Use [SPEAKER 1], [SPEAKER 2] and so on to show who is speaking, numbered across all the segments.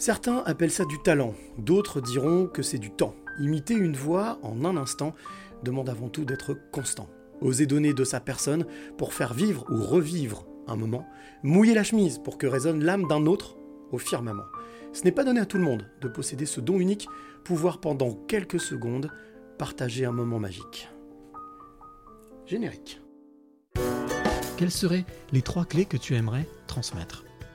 [SPEAKER 1] Certains appellent ça du talent, d'autres diront que c'est du temps. Imiter une voix en un instant demande avant tout d'être constant. Oser donner de sa personne pour faire vivre ou revivre un moment, mouiller la chemise pour que résonne l'âme d'un autre au firmament. Ce n'est pas donné à tout le monde de posséder ce don unique, pouvoir pendant quelques secondes partager un moment magique. Générique.
[SPEAKER 2] Quelles seraient les trois clés que tu aimerais transmettre?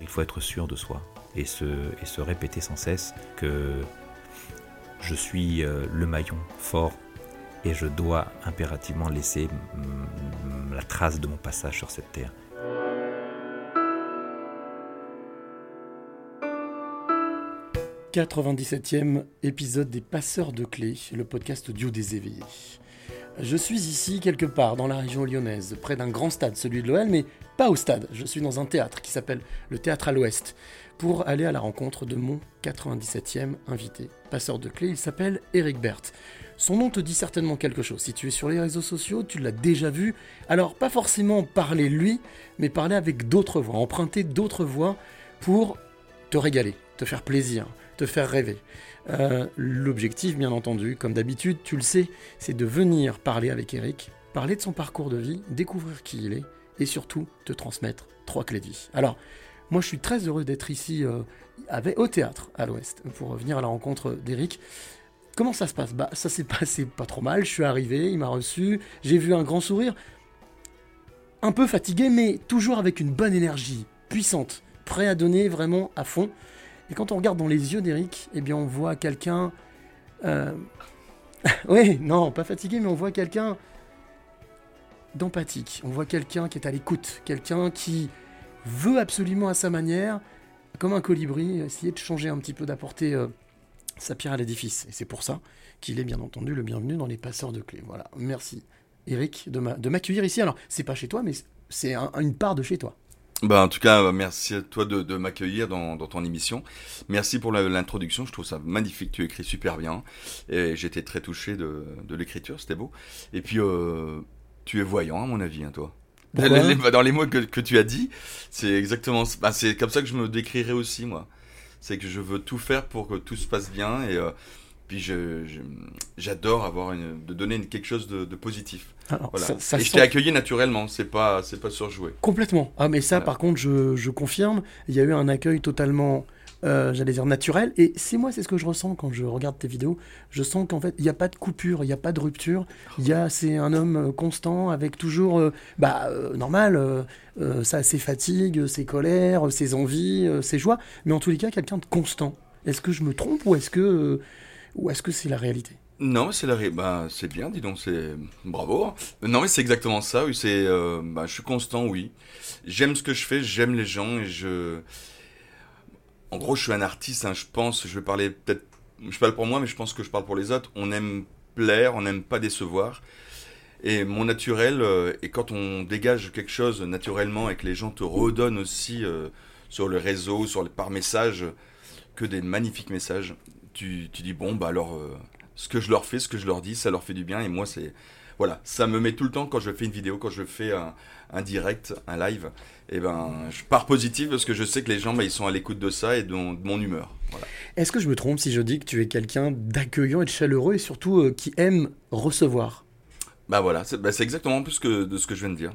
[SPEAKER 3] Il faut être sûr de soi et se, et se répéter sans cesse que je suis euh, le maillon fort et je dois impérativement laisser la trace de mon passage sur cette terre.
[SPEAKER 1] – 97e épisode des Passeurs de Clés, le podcast audio des éveillés. Je suis ici quelque part dans la région lyonnaise, près d'un grand stade, celui de l'OL, mais pas au stade. Je suis dans un théâtre qui s'appelle le Théâtre à l'Ouest, pour aller à la rencontre de mon 97e invité, passeur de clés. Il s'appelle Eric Berthe. Son nom te dit certainement quelque chose. Si tu es sur les réseaux sociaux, tu l'as déjà vu. Alors, pas forcément parler lui, mais parler avec d'autres voix, emprunter d'autres voix pour te régaler, te faire plaisir, te faire rêver. Euh, L'objectif, bien entendu, comme d'habitude, tu le sais, c'est de venir parler avec Eric, parler de son parcours de vie, découvrir qui il est, et surtout te transmettre trois clés de vie. Alors, moi, je suis très heureux d'être ici euh, au théâtre à l'Ouest pour venir à la rencontre d'Eric. Comment ça se passe? Bah, ça s'est passé pas trop mal. Je suis arrivé, il m'a reçu, j'ai vu un grand sourire, un peu fatigué, mais toujours avec une bonne énergie, puissante, prêt à donner vraiment à fond. Et quand on regarde dans les yeux d'Eric, eh bien, on voit quelqu'un. Euh... oui, non, pas fatigué, mais on voit quelqu'un d'empathique. On voit quelqu'un qui est à l'écoute, quelqu'un qui veut absolument à sa manière, comme un colibri, essayer de changer un petit peu, d'apporter euh, sa pierre à l'édifice. Et c'est pour ça qu'il est bien entendu le bienvenu dans les passeurs de clés. Voilà, merci Eric de m'accueillir ici. Alors, c'est pas chez toi, mais c'est un, une part de chez toi.
[SPEAKER 4] Bah, en tout cas, merci à toi de, de m'accueillir dans, dans, ton émission. Merci pour l'introduction, je trouve ça magnifique, tu écris super bien. Et j'étais très touché de, de l'écriture, c'était beau. Et puis, euh, tu es voyant, à mon avis, hein, toi. Les, dans les mots que, que tu as dit, c'est exactement, bah, c'est comme ça que je me décrirais aussi, moi. C'est que je veux tout faire pour que tout se passe bien et euh, puis je, j'adore avoir une, de donner une, quelque chose de, de positif.
[SPEAKER 1] Alors,
[SPEAKER 4] voilà.
[SPEAKER 1] ça, ça
[SPEAKER 4] et je t'ai accueilli naturellement, c'est pas, c'est pas surjoué.
[SPEAKER 1] Complètement. Ah, mais ça,
[SPEAKER 4] Voilà.
[SPEAKER 1] par contre, je, je confirme. Il y a eu un accueil totalement, euh, j'allais dire, naturel. Et c'est moi, c'est ce que je ressens quand je regarde tes vidéos. Je sens qu'en fait, il n'y a pas de coupure, il n'y a pas de rupture. Il y a, c'est un homme euh, constant avec toujours, euh, bah, euh, normal, ça, ses fatigues, ses colères, ses envies, ses joies. Mais en tous les cas, quelqu'un de constant. Est-ce que je me trompe ou est-ce que, ou est-ce que c'est la réalité?
[SPEAKER 4] Non, c'est la ré... bah, c'est bien, dis donc, c'est bravo. Non, mais c'est exactement ça. Oui, c'est, euh, bah, je suis constant, oui. J'aime ce que je fais, j'aime les gens et je. En gros, je suis un artiste. hein, je pense, je vais parler peut-être, je parle pour moi, mais je pense que je parle pour les autres. On aime plaire, on n'aime pas décevoir. Et mon naturel, euh, et quand on dégage quelque chose naturellement et que les gens te redonnent aussi euh, sur le réseau, sur par message, que des magnifiques messages, tu, tu dis bon bah alors euh, ce que je leur fais, ce que je leur dis, ça leur fait du bien et moi c'est voilà, ça me met tout le temps quand je fais une vidéo, quand je fais un, un direct, un live, et ben je pars positif parce que je sais que les gens bah, ils sont à l'écoute de ça et de mon, de mon humeur. Voilà.
[SPEAKER 1] Est-ce que je me trompe si je dis que tu es quelqu'un d'accueillant et de chaleureux et surtout euh, qui aime recevoir?
[SPEAKER 4] Bah voilà, c'est bah, c'est exactement plus que de ce que je viens de dire.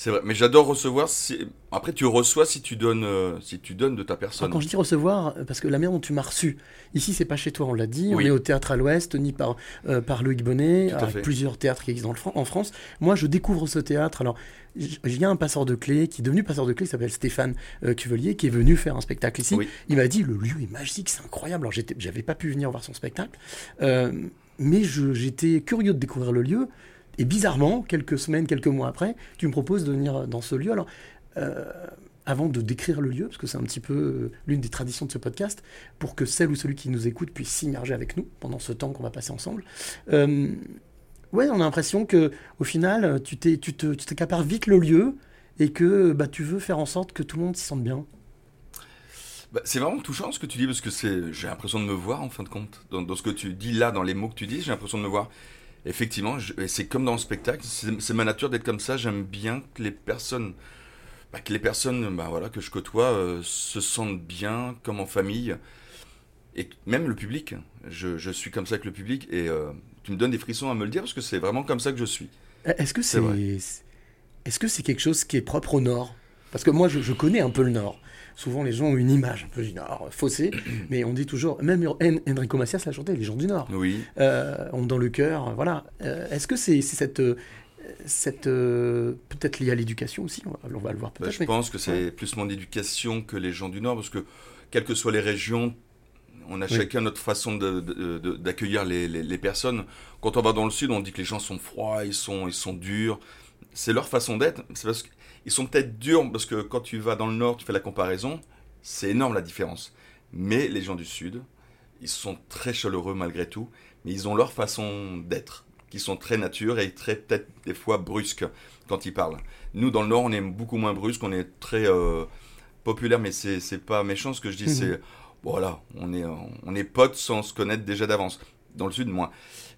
[SPEAKER 4] C'est vrai, mais j'adore recevoir. Si... Après, tu reçois si tu donnes, euh, si tu donnes de ta personne.
[SPEAKER 1] Alors, quand je dis recevoir, euh, parce que la manière dont tu m'as reçu, ici c'est pas chez toi, on l'a dit,
[SPEAKER 4] Oui.
[SPEAKER 1] on est au théâtre à l'Ouest, tenu par, euh, par Loïc Bonnet,
[SPEAKER 4] à
[SPEAKER 1] avec plusieurs théâtres qui existent en France. Moi je découvre ce théâtre, alors il y a un passeur de clés qui est devenu passeur de clés, qui s'appelle Stéphane euh, Cuvelier, qui est venu faire un spectacle ici.
[SPEAKER 4] Oui.
[SPEAKER 1] Il m'a dit le lieu est magique, c'est incroyable. Alors j'avais pas pu venir voir son spectacle, mais j'étais curieux de découvrir le lieu. Et bizarrement, quelques semaines, quelques mois après, tu me proposes de venir dans ce lieu. Alors, euh, avant de décrire le lieu, parce que c'est un petit peu euh, l'une des traditions de ce podcast, pour que celle ou celui qui nous écoute puisse s'immerger avec nous pendant ce temps qu'on va passer ensemble. Euh, ouais, on a l'impression que au final, tu t'es- tu te- tu t'accapares vite le lieu et que bah, tu veux faire en sorte que tout le monde s'y sente bien.
[SPEAKER 4] Bah, c'est vraiment touchant ce que tu dis parce que j'ai l'impression de me voir en fin de compte. Dans ce que tu dis là, dans les mots que tu dis, j'ai l'impression de me voir. Effectivement, c'est comme dans le spectacle, c'est, ma nature d'être comme ça. J'aime bien que les personnes, bah, que les personnes, bah, voilà, que je côtoie, euh, se sentent bien, comme en famille, et même le public. Je, je suis comme ça avec le public et euh, tu me donnes des frissons à me le dire parce que c'est vraiment comme ça que je suis.
[SPEAKER 1] Est-ce que
[SPEAKER 4] C'est
[SPEAKER 1] est-ce que c'est quelque chose qui est propre au Nord? Parce que moi, je, je connais un peu le Nord. Souvent, les gens ont une image un peu du Nord, faussée, mais on dit toujours, même En- Enrico Macias l'a chanté, les gens du Nord.
[SPEAKER 4] Oui.
[SPEAKER 1] euh, ont dans le cœur, voilà. Euh, Est-ce que c'est cette, euh, cette euh, peut-être lié à l'éducation aussi, on va, on va le voir
[SPEAKER 4] Bah,
[SPEAKER 1] peut-être.
[SPEAKER 4] je
[SPEAKER 1] mais-
[SPEAKER 4] pense que c'est plus mon éducation que les gens du Nord, parce que quelles que soient les régions, on a
[SPEAKER 1] Oui.
[SPEAKER 4] chacun notre façon d'accueillir les, les- les personnes. Quand on va dans le Sud, on dit que les gens sont froids, ils sont, ils sont durs. C'est leur façon d'être. C'est parce qu'ils sont peut-être durs, parce que quand tu vas dans le Nord, tu fais la comparaison, c'est énorme la différence. Mais les gens du Sud, ils sont très chaleureux malgré tout, mais ils ont leur façon d'être, qui sont très nature et très peut-être des fois brusques quand ils parlent. Nous, dans le Nord, on est beaucoup moins brusque, on est très euh, populaire, mais c'est c'est pas méchant ce que je dis,
[SPEAKER 1] Mhm.
[SPEAKER 4] c'est voilà, on est, on est potes sans se connaître déjà d'avance. Dans le Sud, moins.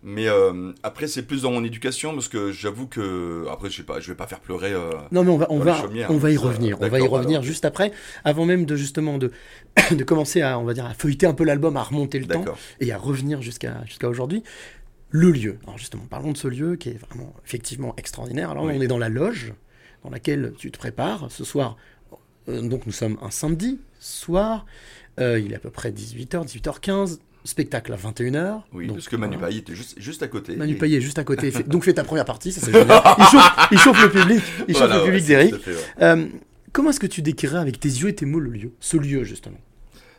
[SPEAKER 4] Mais euh, après, c'est plus dans mon éducation, parce que j'avoue que. Après, je sais pas, je vais pas faire pleurer. euh,
[SPEAKER 1] Non mais on va, on va, on va y revenir. On va y revenir
[SPEAKER 4] alors.
[SPEAKER 1] juste après, avant même de justement de, de commencer à, on va dire, à feuilleter un peu l'album, à remonter le temps et à revenir jusqu'à jusqu'à aujourd'hui. Le lieu. Alors justement, parlons de ce lieu qui est vraiment effectivement extraordinaire. Alors
[SPEAKER 4] Oui.
[SPEAKER 1] on est dans la loge dans laquelle tu te prépares ce soir. euh, donc nous sommes un samedi soir. Euh, il est à peu près 18h, 18h15. Spectacle à 21h.
[SPEAKER 4] Oui,
[SPEAKER 1] donc,
[SPEAKER 4] parce que Manu. Paillet était juste, juste à côté.
[SPEAKER 1] Manu
[SPEAKER 4] Et-
[SPEAKER 1] Payet est juste à côté. Fait- donc fais ta première partie, ça c'est génial. Il chauffe, il chauffe le public, il chauffe le public
[SPEAKER 4] ouais,
[SPEAKER 1] d'Eric.
[SPEAKER 4] vrai.
[SPEAKER 1] Euh, comment est-ce que tu décrirais avec tes yeux et tes mots le lieu Ce lieu, justement?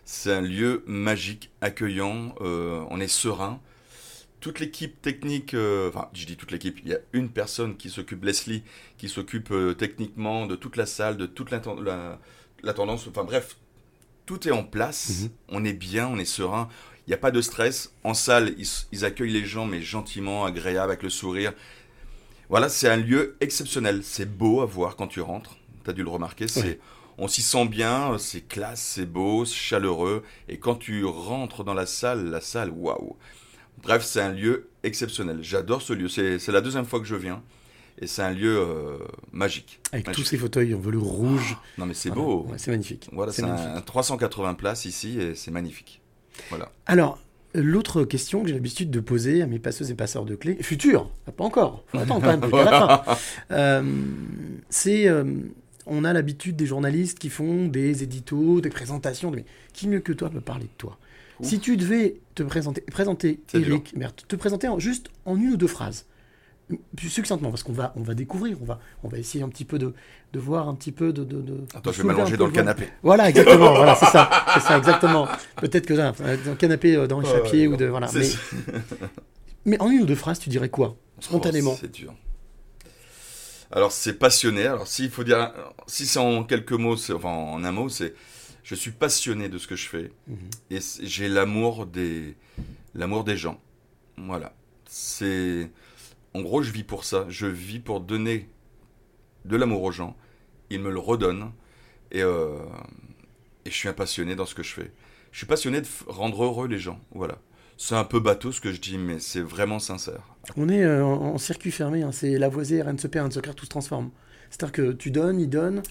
[SPEAKER 4] C'est un lieu magique, accueillant, euh, on est serein. Toute l'équipe technique, euh, enfin, je dis toute l'équipe, il y a une personne qui s'occupe, Leslie, qui s'occupe techniquement de toute la salle, de toute la, la, la tendance, enfin bref, tout est en place,
[SPEAKER 1] Mhm.
[SPEAKER 4] on est bien, on est serein, il n'y a pas de stress. En salle, ils, ils accueillent les gens, mais gentiment, agréable, avec le sourire. Voilà, c'est un lieu exceptionnel, c'est beau à voir quand tu rentres, tu as dû le remarquer, c'est...
[SPEAKER 1] Oui.
[SPEAKER 4] On s'y sent bien, c'est classe, c'est beau, c'est chaleureux. Et quand tu rentres dans la salle, la salle, waouh. Bref, c'est un lieu exceptionnel. J'adore ce lieu. C'est c'est la deuxième fois que je viens. Et c'est un lieu euh, magique.
[SPEAKER 1] Avec
[SPEAKER 4] Magique.
[SPEAKER 1] tous ces fauteuils en velours rouge.
[SPEAKER 4] Non, mais c'est
[SPEAKER 1] Voilà.
[SPEAKER 4] beau.
[SPEAKER 1] Ouais, c'est magnifique.
[SPEAKER 4] Voilà,
[SPEAKER 1] C'est
[SPEAKER 4] c'est un,
[SPEAKER 1] magnifique.
[SPEAKER 4] un 380 places ici et c'est magnifique. Voilà.
[SPEAKER 1] Alors, l'autre question que j'ai l'habitude de poser à mes passeuses et passeurs de clés, futurs, pas encore, faut attendre quand même jusqu'à la fin, Euh, c'est, euh, on a l'habitude des journalistes qui font des éditos, des présentations, mais qui mieux que toi peut parler de toi?
[SPEAKER 4] Ouf.
[SPEAKER 1] Si tu devais te présenter, présenter Eric te présenter en- juste en une ou deux phrases, plus succinctement, parce qu'on va, on va découvrir, on va, on va essayer un petit peu de, de voir un petit peu de... de, de
[SPEAKER 4] Attends, je vais m'allonger dans le canapé.
[SPEAKER 1] Voilà, exactement, voilà, c'est ça, c'est ça, exactement. Peut-être que là, dans le canapé, euh, dans le
[SPEAKER 4] Ouais,
[SPEAKER 1] chapier
[SPEAKER 4] ouais,
[SPEAKER 1] ou de... Voilà, mais, mais en une ou deux phrases, tu dirais quoi Spontanément.
[SPEAKER 4] Oh, c'est dur. Alors, c'est passionné. Alors, s'il faut dire, si c'est en quelques mots, enfin en un mot, c'est je suis passionné de ce que je fais
[SPEAKER 1] Mhm.
[SPEAKER 4] et j'ai l'amour des, l'amour des gens. Voilà. C'est, en gros, je vis pour ça. Je vis pour donner de l'amour aux gens. Ils me le redonnent et, euh, et je suis un passionné dans ce que je fais. Je suis passionné de rendre heureux les gens. Voilà. C'est un peu bateau ce que je dis, mais c'est vraiment sincère.
[SPEAKER 1] On est euh, en, en circuit fermé, hein, c'est Lavoisier, rien ne se perd, rien ne se crée, tout se transforme. C'est-à-dire que tu donnes, il donne,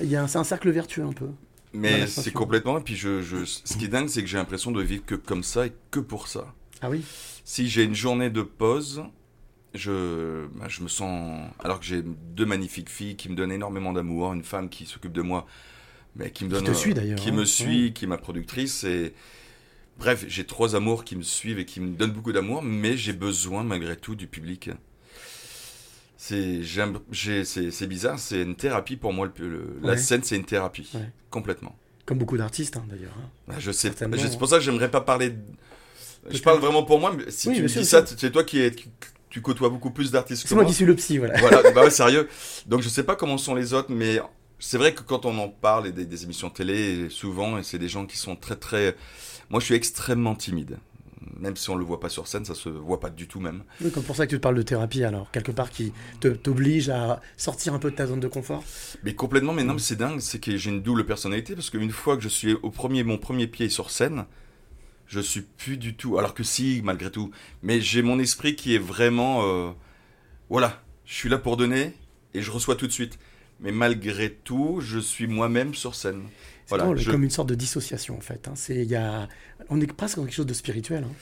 [SPEAKER 1] il y a un- c'est un cercle vertueux un peu.
[SPEAKER 4] Mais c'est complètement. Et puis, je, je- ce qui est dingue, c'est que j'ai l'impression de vivre que comme ça et que pour ça.
[SPEAKER 1] Ah oui
[SPEAKER 4] Si j'ai une journée de pause, je, bah, je me sens. Alors que j'ai deux magnifiques filles qui me donnent énormément d'amour, une femme qui s'occupe de moi, mais qui me
[SPEAKER 1] Qui
[SPEAKER 4] donne.
[SPEAKER 1] te
[SPEAKER 4] euh,
[SPEAKER 1] suit, d'ailleurs,
[SPEAKER 4] Qui
[SPEAKER 1] hein.
[SPEAKER 4] me suit, qui est ma productrice. Et. Bref, j'ai trois amours qui me suivent et qui me donnent beaucoup d'amour, mais j'ai besoin malgré tout du public. C'est bizarre, c'est une thérapie pour moi. le- le- la scène, c'est une thérapie,
[SPEAKER 1] Ouais.
[SPEAKER 4] complètement.
[SPEAKER 1] Comme beaucoup d'artistes hein, d'ailleurs. hein.
[SPEAKER 4] Ah, Je sais, c'est pour ça que j'aimerais pas parler. de- Je parle vraiment pour moi, mais si
[SPEAKER 1] Oui,
[SPEAKER 4] tu me dis ça, c'est toi qui, qui- tu côtoies beaucoup plus d'artistes que
[SPEAKER 1] C'est moi
[SPEAKER 4] moi.
[SPEAKER 1] qui suis le psy, voilà.
[SPEAKER 4] Voilà, bah ouais, sérieux. Donc je sais pas comment sont les autres, mais c'est vrai que quand on en parle et des, des émissions télé, souvent, et c'est des gens qui sont très très. Moi, je suis extrêmement timide. Même si on le voit pas sur scène, ça se voit pas du tout même.
[SPEAKER 1] Oui, comme pour ça que tu te parles de thérapie, alors, quelque part qui te- t'oblige à sortir un peu de ta zone de confort.
[SPEAKER 4] Mais complètement, mais non, mais c'est dingue, c'est que j'ai une double personnalité parce qu'une fois que je suis au premier, mon premier pied sur scène, je suis plus du tout. Alors que si, malgré tout, mais j'ai mon esprit qui est vraiment, euh, voilà, je suis là pour donner et je reçois tout de suite. Mais malgré tout, je suis moi-même sur scène.
[SPEAKER 1] C'est
[SPEAKER 4] Voilà,
[SPEAKER 1] drôle,
[SPEAKER 4] je-
[SPEAKER 1] comme une sorte de dissociation, en fait. hein. C'est, il y a... On est presque dans quelque chose de spirituel. hein.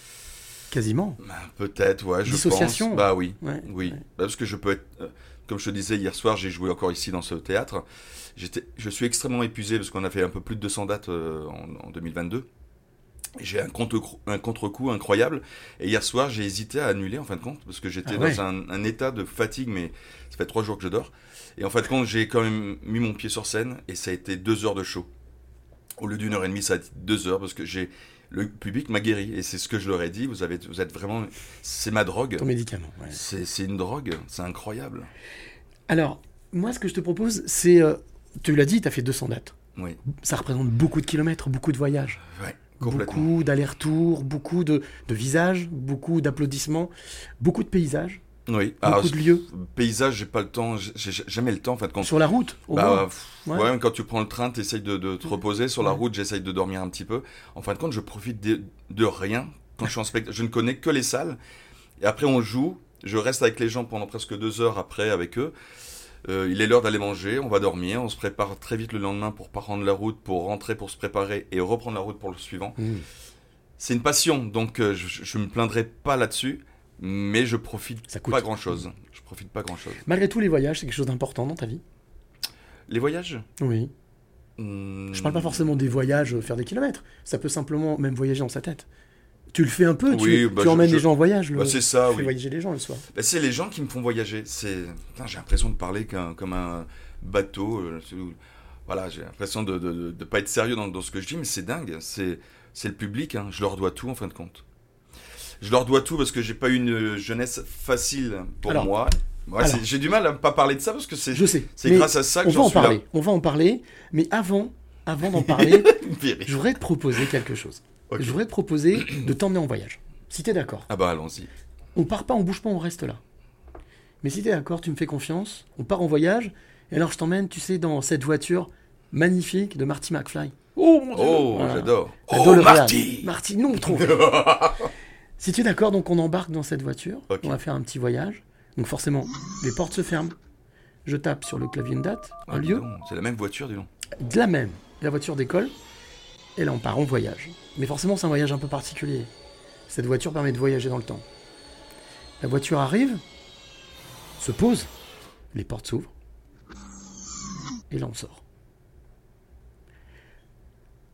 [SPEAKER 1] Quasiment.
[SPEAKER 4] Ben, Peut-être, ouais, je
[SPEAKER 1] Dissociation.
[SPEAKER 4] pense. Bah oui,
[SPEAKER 1] Ouais,
[SPEAKER 4] oui.
[SPEAKER 1] ouais.
[SPEAKER 4] Bah, parce que je peux être, euh, comme je te disais hier soir, j'ai joué encore ici dans ce théâtre. J'étais, je suis extrêmement épuisé parce qu'on a fait un peu plus de 200 dates euh, en, en 2022. J'ai un contre un contre-coup incroyable. Et hier soir, j'ai hésité à annuler en fin de compte parce que j'étais
[SPEAKER 1] Ah ouais.
[SPEAKER 4] dans un, un état de fatigue, mais ça fait trois jours que je dors. Et en fin de compte, j'ai quand même mis mon pied sur scène et ça a été deux heures de show. Au lieu d'une heure et demie, ça a été deux heures parce que j'ai le public m'a guéri et c'est ce que je leur ai dit. Vous avez, vous êtes vraiment, c'est ma drogue.
[SPEAKER 1] Ton médicament. ouais.
[SPEAKER 4] C'est une drogue, c'est incroyable.
[SPEAKER 1] Alors, moi, ce que je te propose, c'est. euh, tu l'as dit, tu as fait 200 dates.
[SPEAKER 4] Oui,
[SPEAKER 1] Ça représente beaucoup de kilomètres, beaucoup de voyages,
[SPEAKER 4] ouais.
[SPEAKER 1] Beaucoup d'allers-retours, beaucoup de, de visages, beaucoup d'applaudissements, beaucoup de paysages,
[SPEAKER 4] Oui,
[SPEAKER 1] beaucoup
[SPEAKER 4] alors,
[SPEAKER 1] de lieux.
[SPEAKER 4] paysage, j'ai pas le temps, j'ai jamais le temps en de compte.
[SPEAKER 1] Sur la route, au.
[SPEAKER 4] Bah,
[SPEAKER 1] Ouais.
[SPEAKER 4] ouais. quand tu prends le train, tu essayes de, de te reposer. Sur la
[SPEAKER 1] Ouais.
[SPEAKER 4] route, j'essaye de dormir un petit peu. En fin de compte, je profite de, de rien quand je suis en spectacle. Je ne connais que les salles. Et après, on joue. Je reste avec les gens pendant presque deux heures après avec eux. Euh, il est l'heure d'aller manger, on va dormir, on se prépare très vite le lendemain pour prendre la route, pour rentrer, pour se préparer et reprendre la route pour le suivant.
[SPEAKER 1] Mmh.
[SPEAKER 4] C'est une passion, donc euh, je, je me plaindrai pas là-dessus, mais je profite
[SPEAKER 1] Ça coûte.
[SPEAKER 4] pas grand-chose. Je profite pas grand-chose.
[SPEAKER 1] Malgré tout, les voyages, c'est quelque chose d'important dans ta vie?
[SPEAKER 4] Les voyages?
[SPEAKER 1] Oui.
[SPEAKER 4] Hmm,
[SPEAKER 1] Je parle pas forcément des voyages, euh, faire des kilomètres. Ça peut simplement même voyager dans sa tête. Tu le fais un peu, tu,
[SPEAKER 4] bah,
[SPEAKER 1] tu
[SPEAKER 4] je-
[SPEAKER 1] emmènes
[SPEAKER 4] je-
[SPEAKER 1] les gens en voyage. Le...
[SPEAKER 4] Bah, c'est ça,
[SPEAKER 1] tu fais
[SPEAKER 4] oui.
[SPEAKER 1] voyager les gens le soir.
[SPEAKER 4] Bah, c'est les gens qui me font voyager. C'est, j'ai l'impression de parler comme un bateau. euh, Voilà, j'ai l'impression de, de pas être sérieux dans, dans ce que je dis, mais c'est dingue. C'est, c'est le public. hein. Je leur dois tout en fin de compte. Je leur dois tout parce que j'ai pas eu une jeunesse facile pour
[SPEAKER 1] Alors,
[SPEAKER 4] moi. Ouais, j'ai du mal à pas parler de ça parce que c'est,
[SPEAKER 1] Je sais.
[SPEAKER 4] c'est
[SPEAKER 1] mais
[SPEAKER 4] grâce à ça que
[SPEAKER 1] on va
[SPEAKER 4] j'en
[SPEAKER 1] en
[SPEAKER 4] suis
[SPEAKER 1] parler. On va en parler. Mais avant, avant d'en parler, te proposer quelque chose. Je voudrais te proposer de t'emmener en voyage. Si t'es d'accord.
[SPEAKER 4] Ah bah allons-y.
[SPEAKER 1] On part pas, on bouge pas, on reste là. Mais si t'es d'accord, tu me fais confiance. On part en voyage. Et alors je t'emmène, tu sais, dans cette voiture magnifique de Marty McFly. Oh mon dieu
[SPEAKER 4] Oh,
[SPEAKER 1] Voilà.
[SPEAKER 4] j'adore.
[SPEAKER 1] J'adore
[SPEAKER 4] Oh. Marty
[SPEAKER 1] Marty, non, trop. si tu es d'accord, donc on embarque dans cette voiture. On va faire un petit voyage. Donc forcément, les portes se ferment. Je tape sur le clavier une date, un
[SPEAKER 4] Ah,
[SPEAKER 1] lieu,
[SPEAKER 4] C'est la même voiture, dis donc.
[SPEAKER 1] de la même. La voiture décolle. Et là, on part en voyage. Mais forcément, c'est un voyage un peu particulier. Cette voiture permet de voyager dans le temps. La voiture arrive, se pose, les portes s'ouvrent. Et là, on sort.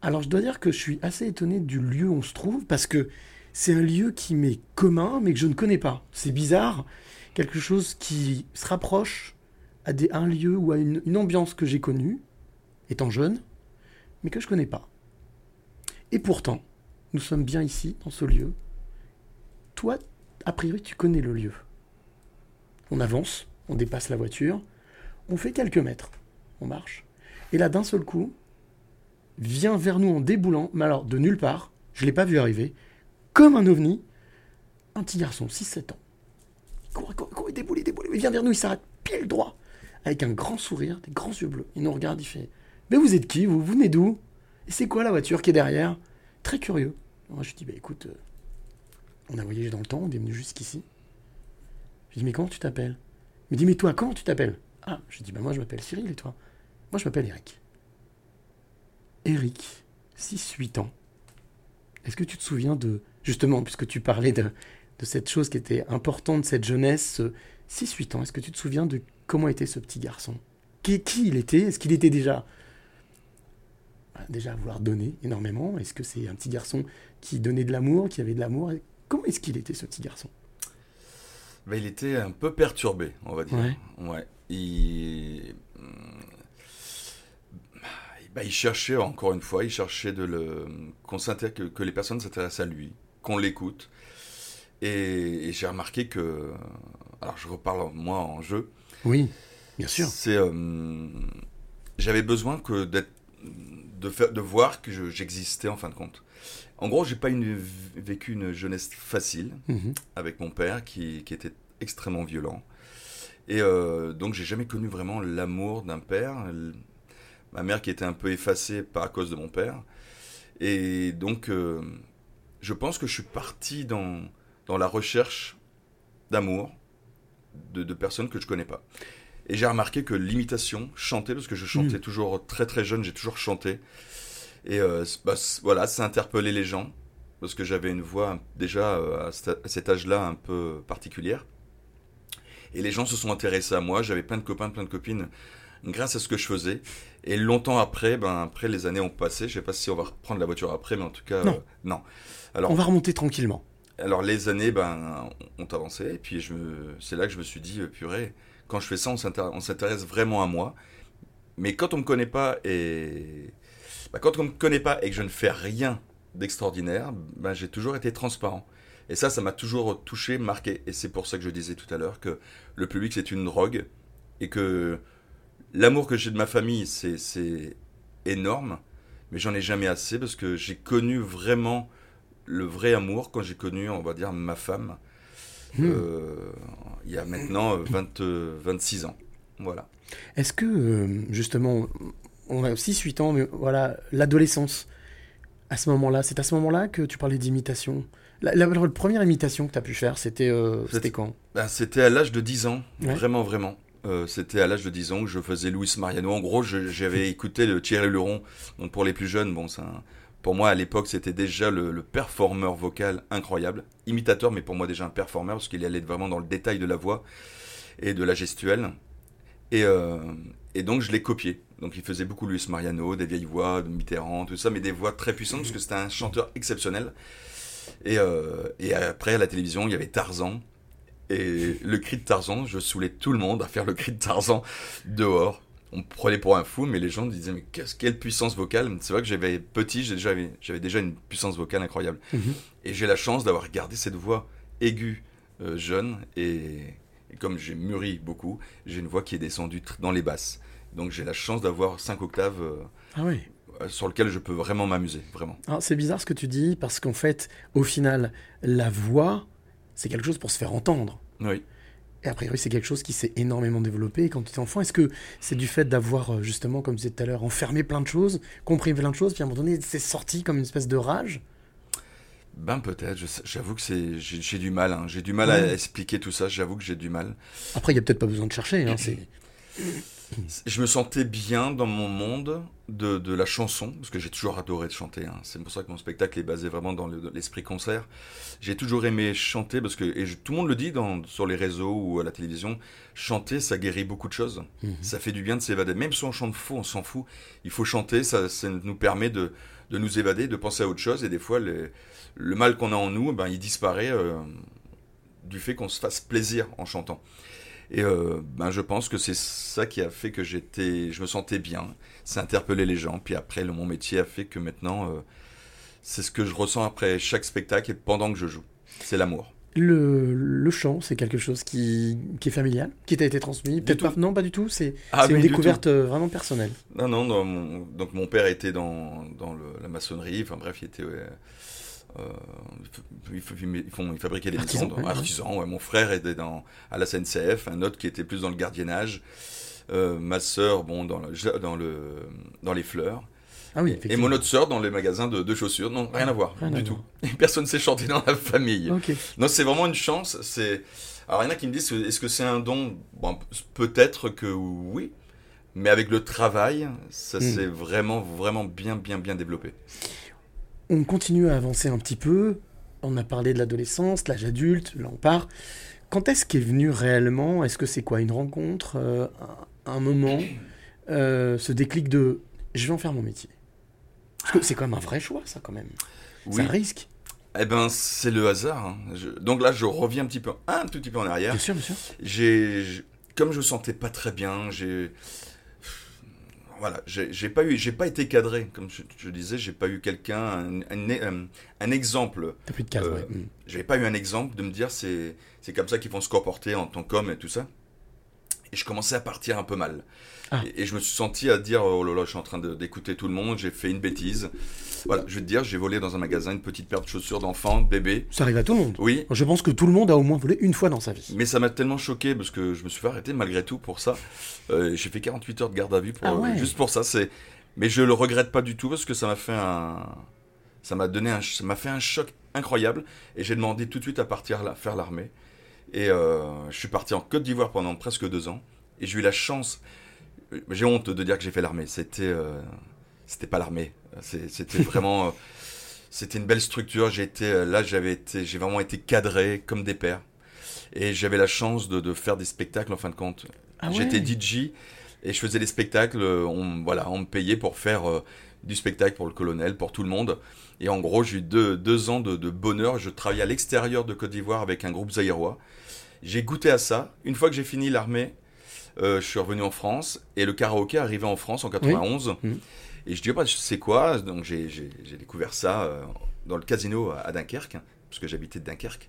[SPEAKER 1] Alors, je dois dire que je suis assez étonné du lieu où on se trouve, parce que c'est un lieu qui m'est commun, mais que je ne connais pas. C'est bizarre. Quelque chose qui se rapproche à des, un lieu ou à une, une ambiance que j'ai connue, étant jeune, mais que je connais pas. Et pourtant, nous sommes bien ici, dans ce lieu. Toi, a priori, tu connais le lieu. On avance, on dépasse la voiture, on fait quelques mètres, on marche. Et là, d'un seul coup, vient vers nous en déboulant, mais alors de nulle part, je l'ai pas vu arriver, comme un ovni, un petit garçon, 6-7 ans. Il court, il court, court, il déboule, il déboule, il vient vers nous, il s'arrête pile droit, avec un grand sourire, des grands yeux bleus. Il nous regarde, il fait Mais vous êtes qui Vous, venez d'où? C'est quoi la voiture qui est derrière? Très curieux. Moi, je lui dis Bah écoute, euh, on a voyagé dans le temps, on est venu jusqu'ici. Je lui dis Mais comment tu t'appelles? Il me dit Mais toi, comment tu t'appelles? Ah, je lui dis Bah moi, je m'appelle Cyril et toi? Moi, je m'appelle Eric. Eric, 6-8 ans. Est-ce que tu te souviens de, justement, puisque tu parlais de, cette chose qui était importante, cette jeunesse, ce 6-8 ans, est-ce que tu te souviens de comment était ce petit garçon? Qui, qui il était? Est-ce qu'il était déjà déjà vouloir donner énormément Est-ce que c'est un petit garçon qui donnait de l'amour, qui avait de l'amour? Comment est-ce qu'il était ce petit garçon?
[SPEAKER 4] Bah, il était un peu perturbé, on va dire.
[SPEAKER 1] Ouais.
[SPEAKER 4] Ouais. Il... Bah, il cherchait, encore une fois, il cherchait de le... qu'on s'intéresse, que, que les personnes s'intéressent à lui, qu'on l'écoute. Et, et j'ai remarqué que... Alors, je reparle, moi, en jeu.
[SPEAKER 1] Oui, bien sûr.
[SPEAKER 4] C'est... euh, j'avais besoin que d'être, de, faire, de voir que je- j'existais en fin de compte. En gros, j'ai pas une, vécu une jeunesse facile
[SPEAKER 1] Mhm.
[SPEAKER 4] avec mon père qui, qui était extrêmement violent. Et euh, donc, j'ai jamais connu vraiment l'amour d'un père. Ma mère qui était un peu effacée par à cause de mon père. Et donc, euh, je pense que je suis parti dans, dans la recherche d'amour de, de personnes que je connais pas. Et j'ai remarqué que l'imitation, chanter, parce que je chantais
[SPEAKER 1] Mm.
[SPEAKER 4] toujours très très jeune, j'ai toujours chanté. Et euh, bah, voilà, ça interpellait les gens, parce que j'avais une voix déjà euh, à cet- à cet âge-là un peu particulière. Et les gens se sont intéressés à moi, j'avais plein de copains, plein de copines, grâce à ce que je faisais. Et longtemps après, ben, après les années ont passé, je sais pas si on va reprendre la voiture après, mais en tout cas,
[SPEAKER 1] Non.
[SPEAKER 4] euh, non. Alors,
[SPEAKER 1] On va remonter tranquillement.
[SPEAKER 4] alors les années ben, ont avancé et puis c'est là que je me suis dit, purée, quand je fais ça, on s'intér- on s'intéresse vraiment à moi. Mais quand on me connaît pas et bah, quand on me connaît pas et que je ne fais rien d'extraordinaire, ben, j'ai toujours été transparent. Et ça, ça m'a toujours touché, marqué. Et c'est pour ça que je disais tout à l'heure que le public c'est une drogue et que l'amour que j'ai de ma famille c'est énorme, mais j'en ai jamais assez parce que j'ai connu vraiment le vrai amour quand j'ai connu, on va dire, ma femme, Euh, il y a maintenant euh, 20, euh, 26 ans. Voilà.
[SPEAKER 1] Est-ce que, euh, justement, on a 6-8 ans, mais voilà, l'adolescence, à ce moment-là, c'est à ce moment-là que tu parlais d'imitation la, la- la première imitation que tu as pu faire, c'était euh, quand?
[SPEAKER 4] Ben, c'était à l'âge de 10 ans,
[SPEAKER 1] Ouais.
[SPEAKER 4] vraiment, vraiment. Euh, c'était à l'âge de 10 ans que je faisais Luis Mariano. En gros, j'avais écouté le Thierry Leron. Donc pour les plus jeunes, bon, c'est un- pour moi à l'époque, c'était déjà le, performeur vocal incroyable. Imitateur, mais pour moi déjà un performeur parce qu'il allait vraiment dans le détail de la voix et de la gestuelle. Et, euh, et donc je l'ai copié. Donc il faisait beaucoup Luis Mariano, des vieilles voix de Mitterrand, tout ça, mais des voix très puissantes parce que c'était un chanteur exceptionnel. Et, euh, et après à la télévision, il y avait Tarzan. Et le cri de Tarzan, je saoulais tout le monde à faire le cri de Tarzan dehors. On me prenait pour un fou, mais les gens disaient mais qu'est-ce quelle puissance vocale. C'est vrai que j'avais petit, j'ai déjà- j'avais déjà une puissance vocale incroyable.
[SPEAKER 1] Mhm.
[SPEAKER 4] Et j'ai la chance d'avoir gardé cette voix aiguë euh, jeune et, et comme j'ai mûri beaucoup, j'ai une voix qui est descendue dans les basses. Donc j'ai la chance d'avoir 5 octaves euh,
[SPEAKER 1] Ah oui.
[SPEAKER 4] euh, sur lequel je peux vraiment m'amuser, vraiment.
[SPEAKER 1] Alors, C'est bizarre ce que tu dis, parce qu'en fait, au final, la voix, c'est quelque chose pour se faire entendre.
[SPEAKER 4] Oui.
[SPEAKER 1] Et a priori, c'est quelque chose qui s'est énormément développé quand tu étais enfant. Est-ce que c'est du fait d'avoir, euh, justement, comme je disais tout à l'heure, enfermé plein de choses, compris plein de choses, puis à un moment donné, c'est sorti comme une espèce de rage?
[SPEAKER 4] Ben peut-être, j'avoue que c'est j'ai du mal, hein. j'ai du mal à expliquer tout ça, j'avoue que j'ai du mal.
[SPEAKER 1] Après, il n'y a peut-être pas besoin de chercher. Hein, c'est...
[SPEAKER 4] Je me sentais bien dans mon monde de, de la chanson, parce que j'ai toujours adoré de chanter. hein. C'est pour ça que mon spectacle est basé vraiment dans le- l'esprit concert. J'ai toujours aimé chanter, parce que et je- tout le monde le dit dans, sur les réseaux ou à la télévision, chanter, ça guérit beaucoup de choses.
[SPEAKER 1] Mhm.
[SPEAKER 4] Ça fait du bien de s'évader. Même si on chante faux, on s'en fout. Il faut chanter, ça, ça nous permet de, de nous évader, de penser à autre chose. Et des fois, les- le mal qu'on a en nous, ben, il disparaît euh, du fait qu'on se fasse plaisir en chantant. Et euh, ben, je pense que c'est ça qui a fait que j'étais, je me sentais bien. Ça interpellait les gens. Puis après, le, mon métier a fait que maintenant, euh, c'est ce que je ressens après chaque spectacle et pendant que je joue. C'est l'amour.
[SPEAKER 1] Le, le chant, c'est quelque chose qui, qui est familial, qui t'a été transmis? Peut-être pas. Non, pas du tout. C'est
[SPEAKER 4] Ah,
[SPEAKER 1] c'est une découverte euh, vraiment personnelle.
[SPEAKER 4] Non, non, mon- donc mon père était dans, dans le- la maçonnerie, enfin bref, il était. ouais, euh, il, f- il, font- il fabriquait des
[SPEAKER 1] Artisan,
[SPEAKER 4] maisons,
[SPEAKER 1] ouais,
[SPEAKER 4] dans-
[SPEAKER 1] ouais.
[SPEAKER 4] artisan, ouais. Mon frère était dans, à la SNCF, un autre qui était plus dans le gardiennage, euh, ma sœur, bon, dans, le, dans, le, dans les fleurs.
[SPEAKER 1] Ah oui,
[SPEAKER 4] Et mon autre sœur dans les magasins de, de chaussures. Non, rien à voir,
[SPEAKER 1] Rien
[SPEAKER 4] du tout. Personne ne sait chanter dans la famille. Non, c'est vraiment une chance. C'est alors il y en a qui me disent est-ce que c'est un don? Bon, peut-être que oui, mais avec le travail, ça
[SPEAKER 1] Hmm.
[SPEAKER 4] s'est vraiment vraiment bien bien bien développé.
[SPEAKER 1] On continue à avancer un petit peu. On a parlé de l'adolescence, l'âge adulte, là on part. Quand est-ce qu'est venu réellement Est-ce que c'est quoi Une rencontre euh, un, un moment euh, Ce déclic de je vais en faire mon métier Parce que c'est quand même un vrai choix, ça, quand même. C'est un risque.
[SPEAKER 4] Eh ben c'est le hasard. hein. Je- Donc là je reviens un petit peu un tout petit peu en arrière.
[SPEAKER 1] Bien sûr, bien sûr.
[SPEAKER 4] J'ai j'- comme je sentais pas très bien, j'ai voilà, j'ai pas eu, j'ai pas été cadré, comme je, je disais, j'ai pas eu quelqu'un, un, un- exemple
[SPEAKER 1] T'as plus de cadre,
[SPEAKER 4] Euh,
[SPEAKER 1] ouais. Mm.
[SPEAKER 4] J'avais pas eu un exemple de me dire c'est c'est comme ça qu'ils vont se comporter en tant qu'homme et tout ça. Et je commençais à partir un peu mal.
[SPEAKER 1] Ah.
[SPEAKER 4] Et, et je me suis senti à dire oh là là, je suis en train d'écouter tout le monde, j'ai fait une bêtise. Voilà, je vais te dire, j'ai volé dans un magasin une petite paire de chaussures d'enfant, de bébé.
[SPEAKER 1] Ça arrive à tout le monde.
[SPEAKER 4] Oui,
[SPEAKER 1] Je pense que tout le monde a au moins volé une fois dans sa vie.
[SPEAKER 4] mais ça m'a tellement choqué parce que je me suis fait arrêter malgré tout pour ça. Euh, j'ai fait 48 heures de garde à vue pour,
[SPEAKER 1] Ah ouais.
[SPEAKER 4] juste pour ça. C'est, mais je le regrette pas du tout parce que ça m'a fait un, ça m'a donné un, ça m'a fait un choc incroyable et j'ai demandé tout de suite à partir là, faire l'armée. Et euh, je suis parti en Côte d'Ivoire pendant presque deux ans et j'ai eu la chance. J'ai honte de dire que j'ai fait l'armée. C'était, euh, c'était pas l'armée. C'était vraiment, euh, c'était une belle structure. Été euh, là, j'avais été, j'ai vraiment été cadré comme des pères. Et j'avais la chance de, de faire des spectacles en fin de compte.
[SPEAKER 1] Ah ouais.
[SPEAKER 4] J'étais DJ et je faisais des spectacles. On, voilà, on me payait pour faire du spectacle pour le colonel, pour tout le monde. Et en gros, j'ai eu deux, deux ans de, de bonheur. Je travaillais à l'extérieur de Côte d'Ivoire avec un groupe zaïrois. J'ai goûté à ça. Une fois que j'ai fini l'armée, euh, je suis revenu en France et le karaoké est arrivé en France en 91.
[SPEAKER 1] Mhm.
[SPEAKER 4] Et je dis, bah, c'est quoi? Donc j'ai découvert ça euh, dans le casino à, à Dunkerque, parce que j'habitais de Dunkerque.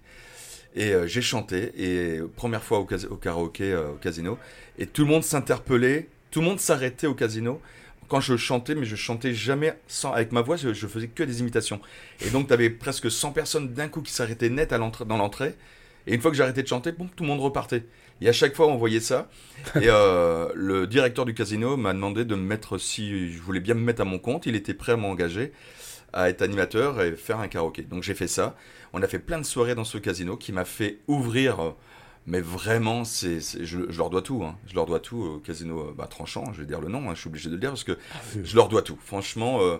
[SPEAKER 4] Et euh, j'ai chanté, et première fois au, au karaoké, au casino, et tout le monde s'interpellait, tout le monde s'arrêtait au casino quand je chantais, mais je chantais jamais sans, avec ma voix, je, je faisais que des imitations. Et donc, tu avais presque 100 personnes d'un coup qui s'arrêtaient net à l'entrée- dans l'entrée. Et une fois que j'arrêtais de chanter, boum, tout le monde repartait. Et à chaque fois, on voyait ça. Et euh, le directeur du casino m'a demandé de me mettre, si je voulais bien me mettre à mon compte, il était prêt à m'engager à être animateur et faire un karaoké. Donc j'ai fait ça. On a fait plein de soirées dans ce casino qui m'a fait ouvrir. euh, Mais vraiment, c'est, c'est- je, je leur dois tout. hein. Je leur dois tout au casino euh, bah, tranchant. Je vais dire le nom. hein, je suis obligé de le dire parce que je leur dois tout. Franchement, euh,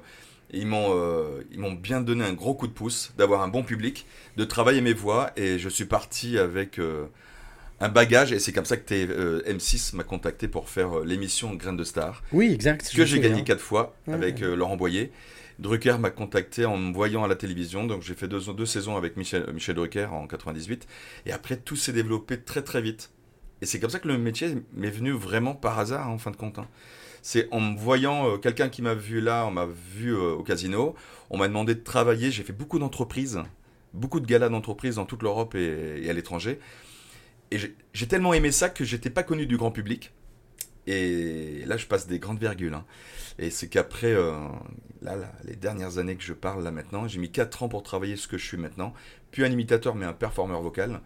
[SPEAKER 4] ils m'ont, euh, ils m'ont bien donné un gros coup de pouce, d'avoir un bon public, de travailler mes voix, et je suis parti avec euh, un bagage, et c'est comme ça que euh, M6 m'a contacté pour faire l'émission Graines de Star,
[SPEAKER 1] Oui, exact.
[SPEAKER 4] que j'ai gagné quatre fois
[SPEAKER 1] Ouais,
[SPEAKER 4] avec
[SPEAKER 1] ouais.
[SPEAKER 4] Laurent Boyer. Drucker m'a contacté en me voyant à la télévision, donc j'ai fait deux, deux saisons avec Michel, Michel Drucker en 98, et après tout s'est développé très très vite. Et c'est comme ça que le métier m'est venu vraiment par hasard, hein, en fin de compte. hein. C'est en me voyant, euh, quelqu'un qui m'a vu là, on m'a vu euh, au casino, on m'a demandé de travailler, j'ai fait beaucoup d'entreprises, beaucoup de galas d'entreprises dans toute l'Europe et, à l'étranger. Et j'ai tellement aimé ça que j'étais pas connu du grand public. Et là, je passe des grandes virgules. hein. Et c'est qu'après, euh, là, les dernières années que je parle là maintenant, j'ai mis 4 ans pour travailler ce que je suis maintenant. Puis un imitateur, mais un performeur vocal.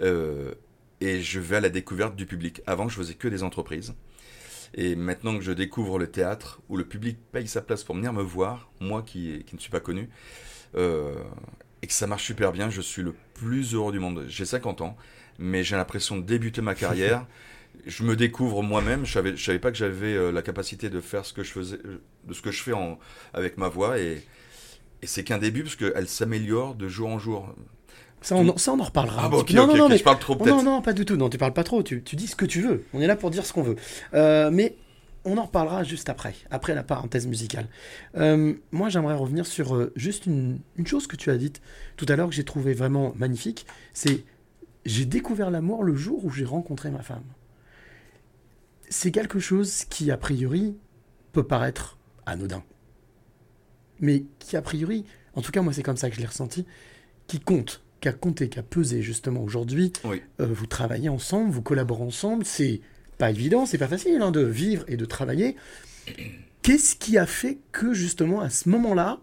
[SPEAKER 4] Et je vais à la découverte du public. Avant, je faisais que des entreprises. Et maintenant que je découvre le théâtre, où le public paye sa place pour venir me voir, moi qui, qui ne suis pas connu, euh, et que ça marche super bien, je suis le plus heureux du monde. J'ai 50 ans, mais j'ai l'impression de débuter ma carrière. je me découvre moi-même. Je savais, je savais pas que j'avais euh, la capacité de faire ce que je faisais, de ce que je fais en, avec ma voix, et, et c'est qu'un début parce qu'elle s'améliore de jour en jour.
[SPEAKER 1] Ça, on, en- ça, on en reparlera.
[SPEAKER 4] Ah bon,
[SPEAKER 1] non, non, non,
[SPEAKER 4] ok,
[SPEAKER 1] mais
[SPEAKER 4] je parle trop peut-être.
[SPEAKER 1] non, non, pas du tout. Non, tu parles pas trop. Tu, tu dis ce que tu veux. On est là pour dire ce qu'on veut. Euh, mais on en reparlera juste après, après la parenthèse musicale. Euh, moi, j'aimerais revenir sur euh, juste une, une chose que tu as dite tout à l'heure que j'ai trouvé vraiment magnifique. C'est j'ai découvert l'amour le jour où j'ai rencontré ma femme. C'est quelque chose qui, a priori, peut paraître anodin. Mais qui, a priori, en tout cas, moi, c'est comme ça que je l'ai ressenti, qui compte, qui a compté, qui a pesé, justement. Aujourd'hui,
[SPEAKER 4] Oui.
[SPEAKER 1] euh, vous travaillez ensemble, vous collaborez ensemble, c'est pas évident, c'est pas facile hein, de vivre et de travailler. Qu'est-ce qui a fait que justement à ce moment-là,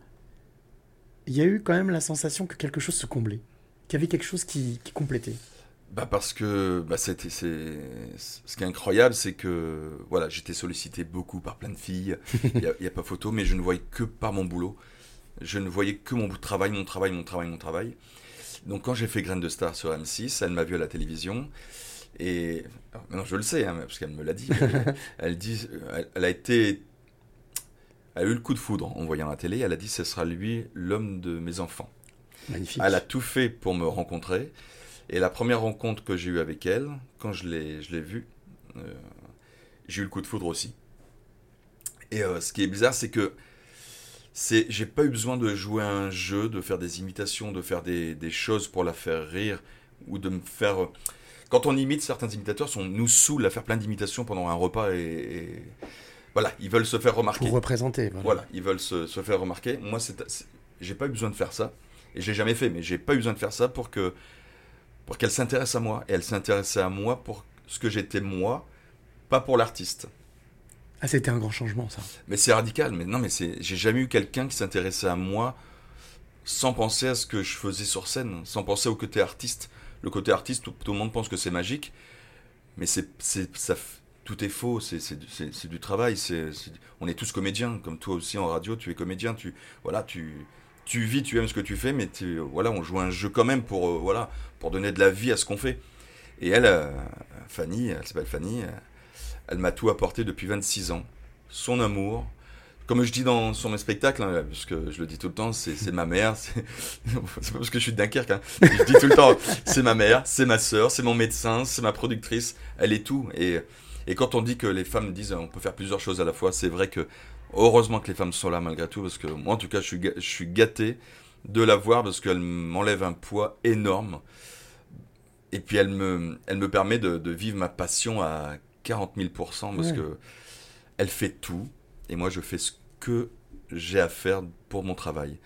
[SPEAKER 1] il y a eu quand même la sensation que quelque chose se comblait, qu'il y avait quelque chose qui, qui complétait?
[SPEAKER 4] Bah parce que bah c'était c'est ce qui est incroyable c'est que voilà j'étais sollicité beaucoup par plein de filles il y a, a pas photo mais je ne voyais que par mon boulot je ne voyais que mon travail mon travail mon travail mon travail donc quand j'ai fait Graines de Star sur M6 elle m'a vu à la télévision et maintenant je le sais hein, parce qu'elle me l'a dit elle dit elle, elle a été elle a eu le coup de foudre en voyant la télé elle a dit ce sera lui l'homme de mes enfants
[SPEAKER 1] Magnifique.
[SPEAKER 4] elle a tout fait pour me rencontrer. Et la première rencontre que j'ai eue avec elle, quand je l'ai, je l'ai vue, euh, j'ai eu le coup de foudre aussi. Et euh, ce qui est bizarre, c'est que c'est, j'ai pas eu besoin de jouer à un jeu, de faire des imitations, de faire des, des choses pour la faire rire, ou de me faire... Quand on imite, certains imitateurs sont, nous saoulent à faire plein d'imitations pendant un repas et... et- Voilà, ils veulent se faire remarquer.
[SPEAKER 1] Pour représenter. Voilà.
[SPEAKER 4] Voilà, ils veulent se, se faire remarquer. Moi, c'est- j'ai pas eu besoin de faire ça. Et j'ai jamais fait, mais j'ai pas eu besoin de faire ça pour que pour qu'elle s'intéresse à moi. Et elle s'intéressait à moi pour ce que j'étais moi, pas pour l'artiste.
[SPEAKER 1] Ah, c'était un grand changement, ça.
[SPEAKER 4] Mais c'est radical. Mais non, mais j'ai jamais eu quelqu'un qui s'intéressait à moi sans penser à ce que je faisais sur scène, sans penser au côté artiste. Le côté artiste, tout, le monde pense que c'est magique, mais tout est faux. C'est, du- travail. On est tous comédiens, comme toi aussi en radio. Tu es comédien. Tu, voilà, tu, vis, tu aimes ce que tu fais, mais voilà, on joue un jeu quand même pour, euh, pour donner de la vie à ce qu'on fait. Et elle, euh, Fanny, elle s'appelle Fanny. euh, elle m'a tout apporté depuis 26 ans. Son amour. Comme je dis dans sur mes spectacles, hein, parce que je le dis tout le temps, c'est ma mère. C'est pas parce que je suis de Dunkerque. Hein. Je dis tout le temps, c'est ma mère, c'est ma sœur, c'est mon médecin, c'est ma productrice. Elle est tout. Et, quand on dit que les femmes disent on peut faire plusieurs choses à la fois, c'est vrai que heureusement que les femmes sont là malgré tout, parce que moi en tout cas je suis, gâté de la voir parce qu'elle m'enlève un poids énorme. Et puis elle me, elle me permet de, de vivre ma passion à 40 000% parce
[SPEAKER 1] Ouais.
[SPEAKER 4] que elle fait tout et moi je fais ce que j'ai à faire pour mon travail.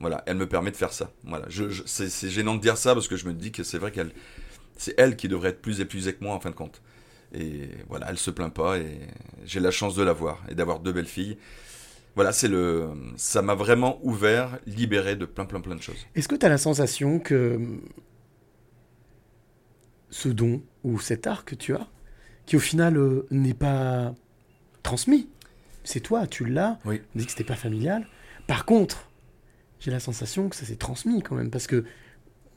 [SPEAKER 4] Voilà, elle me permet de faire ça. Voilà, je, je- c'est, gênant de dire ça parce que je me dis que c'est vrai qu'elle, c'est elle qui devrait être plus épuisée que moi en fin de compte. Et voilà, elle se plaint pas et j'ai la chance de la voir et d'avoir deux belles filles. Voilà, c'est le, ça m'a vraiment ouvert, libéré de plein plein plein de choses.
[SPEAKER 1] Est-ce que tu as la sensation que ce don ou cet art que tu as, qui au final euh, n'est pas transmis, c'est toi, tu l'as,
[SPEAKER 4] Oui.
[SPEAKER 1] on dit que c'était pas familial. Par contre, j'ai la sensation que ça s'est transmis quand même, parce que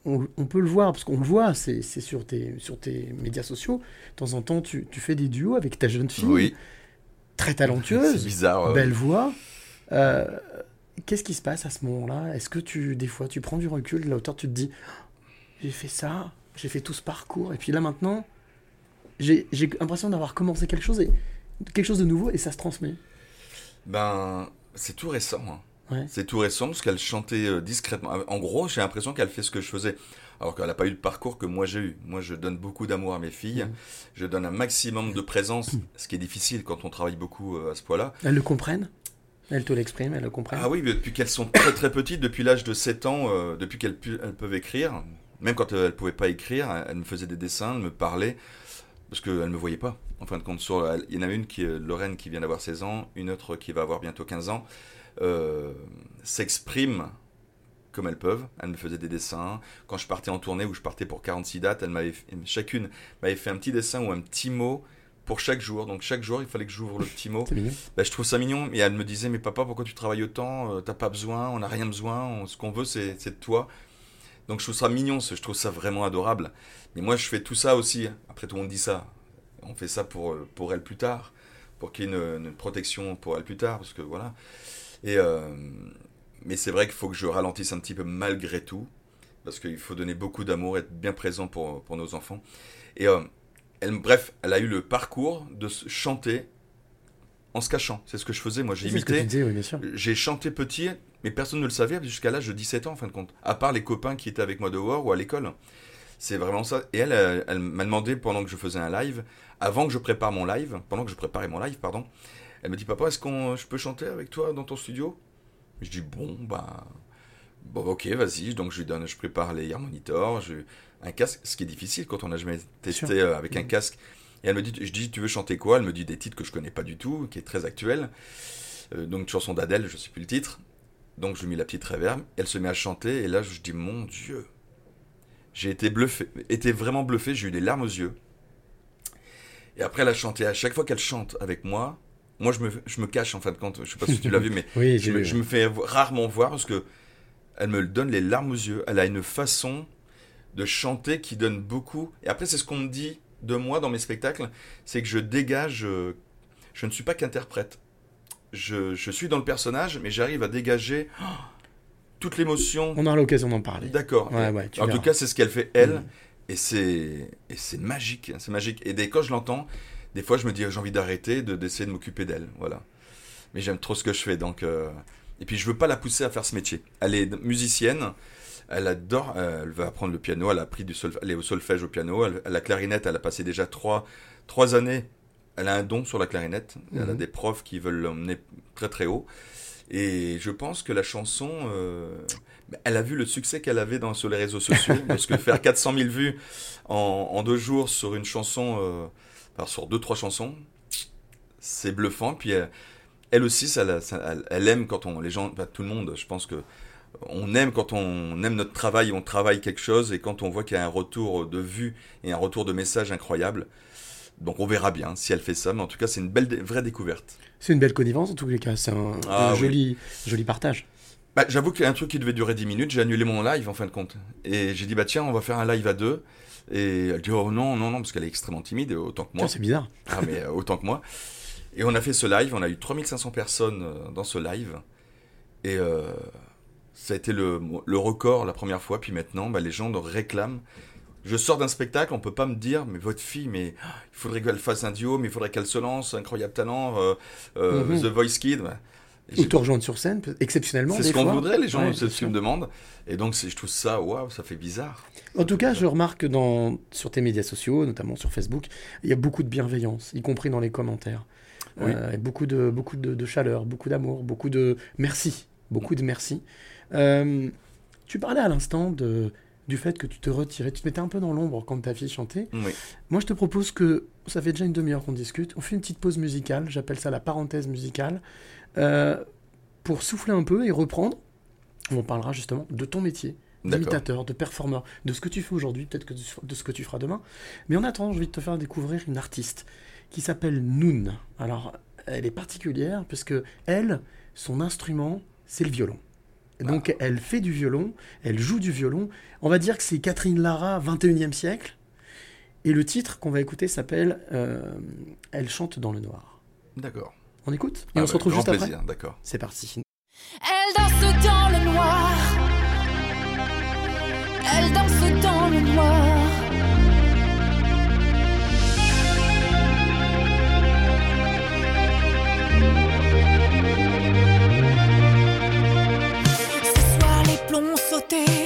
[SPEAKER 1] on, on peut le voir, parce qu'on le voit, c'est sur tes, sur tes médias sociaux. De temps en temps, tu, tu fais des duos avec ta jeune fille,
[SPEAKER 4] Oui,
[SPEAKER 1] très talentueuse,
[SPEAKER 4] bizarre. ouais.
[SPEAKER 1] belle voix. Euh, Qu'est-ce qui se passe à ce moment-là? Est-ce que tu, des fois, tu prends du recul de la hauteur, tu te dis, j'ai fait ça, j'ai fait tout ce parcours, et puis là maintenant, j'ai j'ai l'impression d'avoir commencé quelque chose, et, quelque chose de nouveau, et ça se transmet.
[SPEAKER 4] Ben, c'est tout récent. hein.
[SPEAKER 1] Ouais.
[SPEAKER 4] C'est tout récent parce qu'elle chantait euh, discrètement. En gros, j'ai l'impression qu'elle fait ce que je faisais. Alors qu'elle n'a pas eu le parcours que moi j'ai eu. Moi, je donne beaucoup d'amour à mes filles. Je donne un maximum de présence, ce qui est difficile quand on travaille beaucoup euh, à ce point-là.
[SPEAKER 1] Elles le comprennent? Elles te l'expriment, elles le comprennent?
[SPEAKER 4] Ah oui, mais depuis qu'elles sont très très petites, depuis l'âge de 7 ans, euh, depuis qu'elles peuvent écrire, même quand elles ne pouvaient pas écrire, elles me faisaient des dessins, elles me parlaient, parce qu'elles ne me voyaient pas. En fin de compte, sur, elle- il y en a une qui est Lorraine qui vient d'avoir 16 ans, une autre qui va avoir bientôt 15 ans, euh, s'expriment comme elles peuvent. Elles me faisaient des dessins. Quand je partais en tournée ou je partais pour 46 dates, elles chacune m'avait fait un petit dessin ou un petit mot pour chaque jour. Donc chaque jour, il fallait que j'ouvre le petit mot. Bah, je trouve ça mignon. Et elle me disait, mais papa, pourquoi tu travailles autant? Euh, T'as pas besoin, on n'a rien besoin, on- ce qu'on veut, c'est c'est de toi. Donc je trouve ça mignon, je trouve ça vraiment adorable. Mais moi, je fais tout ça aussi. Après, tout monde dit ça. On fait ça pour, euh, pour elle plus tard, pour qu'il y ait une, protection pour elle plus tard, parce que voilà. Et, euh, mais c'est vrai qu'il faut que je ralentisse un petit peu malgré tout, parce qu'il faut donner beaucoup d'amour, être bien présent pour, pour nos enfants. Et euh, elle, bref, elle a eu le parcours de chanter en se cachant. C'est ce que je faisais, moi. J'ai
[SPEAKER 1] que
[SPEAKER 4] imité.
[SPEAKER 1] oui.
[SPEAKER 4] J'ai chanté petit, mais personne ne le savait jusqu'à l'âge de 17 ans, en fin de compte. À part les copains qui étaient avec moi dehors ou à l'école. C'est vraiment ça. Et elle, elle, elle m'a demandé pendant que je faisais un live, avant que je prépare mon live, pendant que je préparais mon live, pardon, elle me dit Papa, est-ce qu'on, je peux chanter avec toi dans ton studio? Je dis Bon, bah. Bon, ok, vas-y. Donc je lui donne, je prépare les harmonitors, je, un casque, ce qui est difficile quand on n'a jamais testé euh, avec un casque. Et elle me dit, je dis, tu veux chanter quoi? Elle me dit des titres que je connais pas du tout, qui est très actuel. Euh, donc une chanson d'Adèle, je sais plus le titre. Donc je lui mets la petite réverb, elle se met à chanter, et là je dis, mon Dieu, j'ai été bluffé, été vraiment bluffé, j'ai eu des larmes aux yeux. Et après elle a chanté, à chaque fois qu'elle chante avec moi, moi je me, je me cache en fin de compte, je sais pas si tu l'as vu, mais
[SPEAKER 1] Oui,
[SPEAKER 4] je me, je me fais rarement voir parce que elle me donne les larmes aux yeux. Elle a une façon de chanter qui donne beaucoup. Et après, c'est ce qu'on me dit de moi dans mes spectacles, c'est que je dégage. euh, je ne suis pas qu'interprète. Je, je suis dans le personnage, mais j'arrive à dégager oh, toute l'émotion.
[SPEAKER 1] On aura l'occasion d'en parler.
[SPEAKER 4] D'accord.
[SPEAKER 1] Ouais, ouais, tu
[SPEAKER 4] en
[SPEAKER 1] verras.
[SPEAKER 4] tout cas, c'est ce qu'elle fait elle,
[SPEAKER 1] Mm.
[SPEAKER 4] et c'est et c'est magique, c'est magique. Et dès quand je l'entends, des fois, je me dis j'ai envie d'arrêter, de d'essayer de m'occuper d'elle, voilà. Mais j'aime trop ce que je fais, donc. euh, Et puis je veux pas la pousser à faire ce métier. Elle est musicienne, elle adore, euh, elle va apprendre le piano, elle a appris du solf... elle est au solfège au piano, elle, la clarinette, elle a passé déjà trois trois années. Elle a un don sur la clarinette. Elle a
[SPEAKER 1] Mhm.
[SPEAKER 4] des profs qui veulent l'emmener très très haut. Et je pense que la chanson, euh, elle a vu le succès qu'elle avait dans, sur les réseaux sociaux. parce que faire 400 000 vues en, en deux jours sur une chanson, euh, sur deux, trois chansons, c'est bluffant. Puis elle, elle aussi, ça, la- ça- elle, elle aime quand on, les gens, tout le monde, je pense que on aime quand on aime notre travail, on travaille quelque chose, et quand on voit qu'il y a un retour de vue et un retour de message incroyable. Donc on verra bien si elle fait ça, mais en tout cas c'est une belle, vraie découverte.
[SPEAKER 1] C'est une belle connivence en tous les cas, c'est un,
[SPEAKER 4] Ah
[SPEAKER 1] un
[SPEAKER 4] oui.
[SPEAKER 1] joli, joli partage.
[SPEAKER 4] Bah, j'avoue qu'il y a un truc qui devait durer 10 minutes, j'ai annulé mon live en fin de compte. Et j'ai dit, bah tiens, on va faire un live à deux. Et elle dit, oh non, non, non, parce qu'elle est extrêmement timide, autant que moi.
[SPEAKER 1] Tiens, c'est bizarre.
[SPEAKER 4] Ah, mais euh, autant que moi. Et on a fait ce live, on a eu 3500 personnes euh, dans ce live. Et euh, ça a été le, le record la première fois. Puis maintenant, bah, les gens nous réclament. Je sors d'un spectacle, on peut pas me dire, mais votre fille, mais il faudrait qu'elle fasse un duo, mais il faudrait qu'elle se lance, incroyable talent, euh, euh,
[SPEAKER 1] Mhm.
[SPEAKER 4] The Voice Kid. Et
[SPEAKER 1] Ou te rejoindre sur scène, exceptionnellement.
[SPEAKER 4] c'est ce qu'on voudrait, les gens,
[SPEAKER 1] Ouais,
[SPEAKER 4] c'est ce qu'ils me demandent. Et donc, je trouve ça, waouh, ça fait bizarre.
[SPEAKER 1] En tout cas, je remarque dans, sur tes médias sociaux, notamment sur Facebook, il y a beaucoup de bienveillance, y compris dans les commentaires.
[SPEAKER 4] Oui.
[SPEAKER 1] Euh, beaucoup de, beaucoup de, de chaleur, beaucoup d'amour, beaucoup de merci. Beaucoup de merci. Euh, tu parlais à l'instant de, du fait que tu te retirais, tu te mettais un peu dans l'ombre quand ta fille chantait.
[SPEAKER 4] Oui.
[SPEAKER 1] Moi, je te propose que, ça fait déjà une demi-heure qu'on discute, on fait une petite pause musicale, j'appelle ça la parenthèse musicale, euh, pour souffler un peu et reprendre. On parlera justement de ton métier, d'imitateur, de performeur, de ce que tu fais aujourd'hui, peut-être que de ce que tu feras demain. Mais en attendant, envie de te faire découvrir une artiste qui s'appelle Noon. Alors, elle est particulière puisque elle, son instrument, c'est le violon. Et donc, elle fait du violon, elle joue du violon. On va dire que c'est Catherine Lara, 21e siècle. Et le titre qu'on va écouter s'appelle euh, Elle chante dans le noir.
[SPEAKER 4] D'accord.
[SPEAKER 1] On écoute Et
[SPEAKER 4] Ah
[SPEAKER 1] on
[SPEAKER 4] bah,
[SPEAKER 1] se retrouve
[SPEAKER 4] grand
[SPEAKER 1] juste après
[SPEAKER 4] plaisir, d'accord.
[SPEAKER 1] C'est parti.
[SPEAKER 5] Elle danse dans le noir. Elle danse dans le noir. day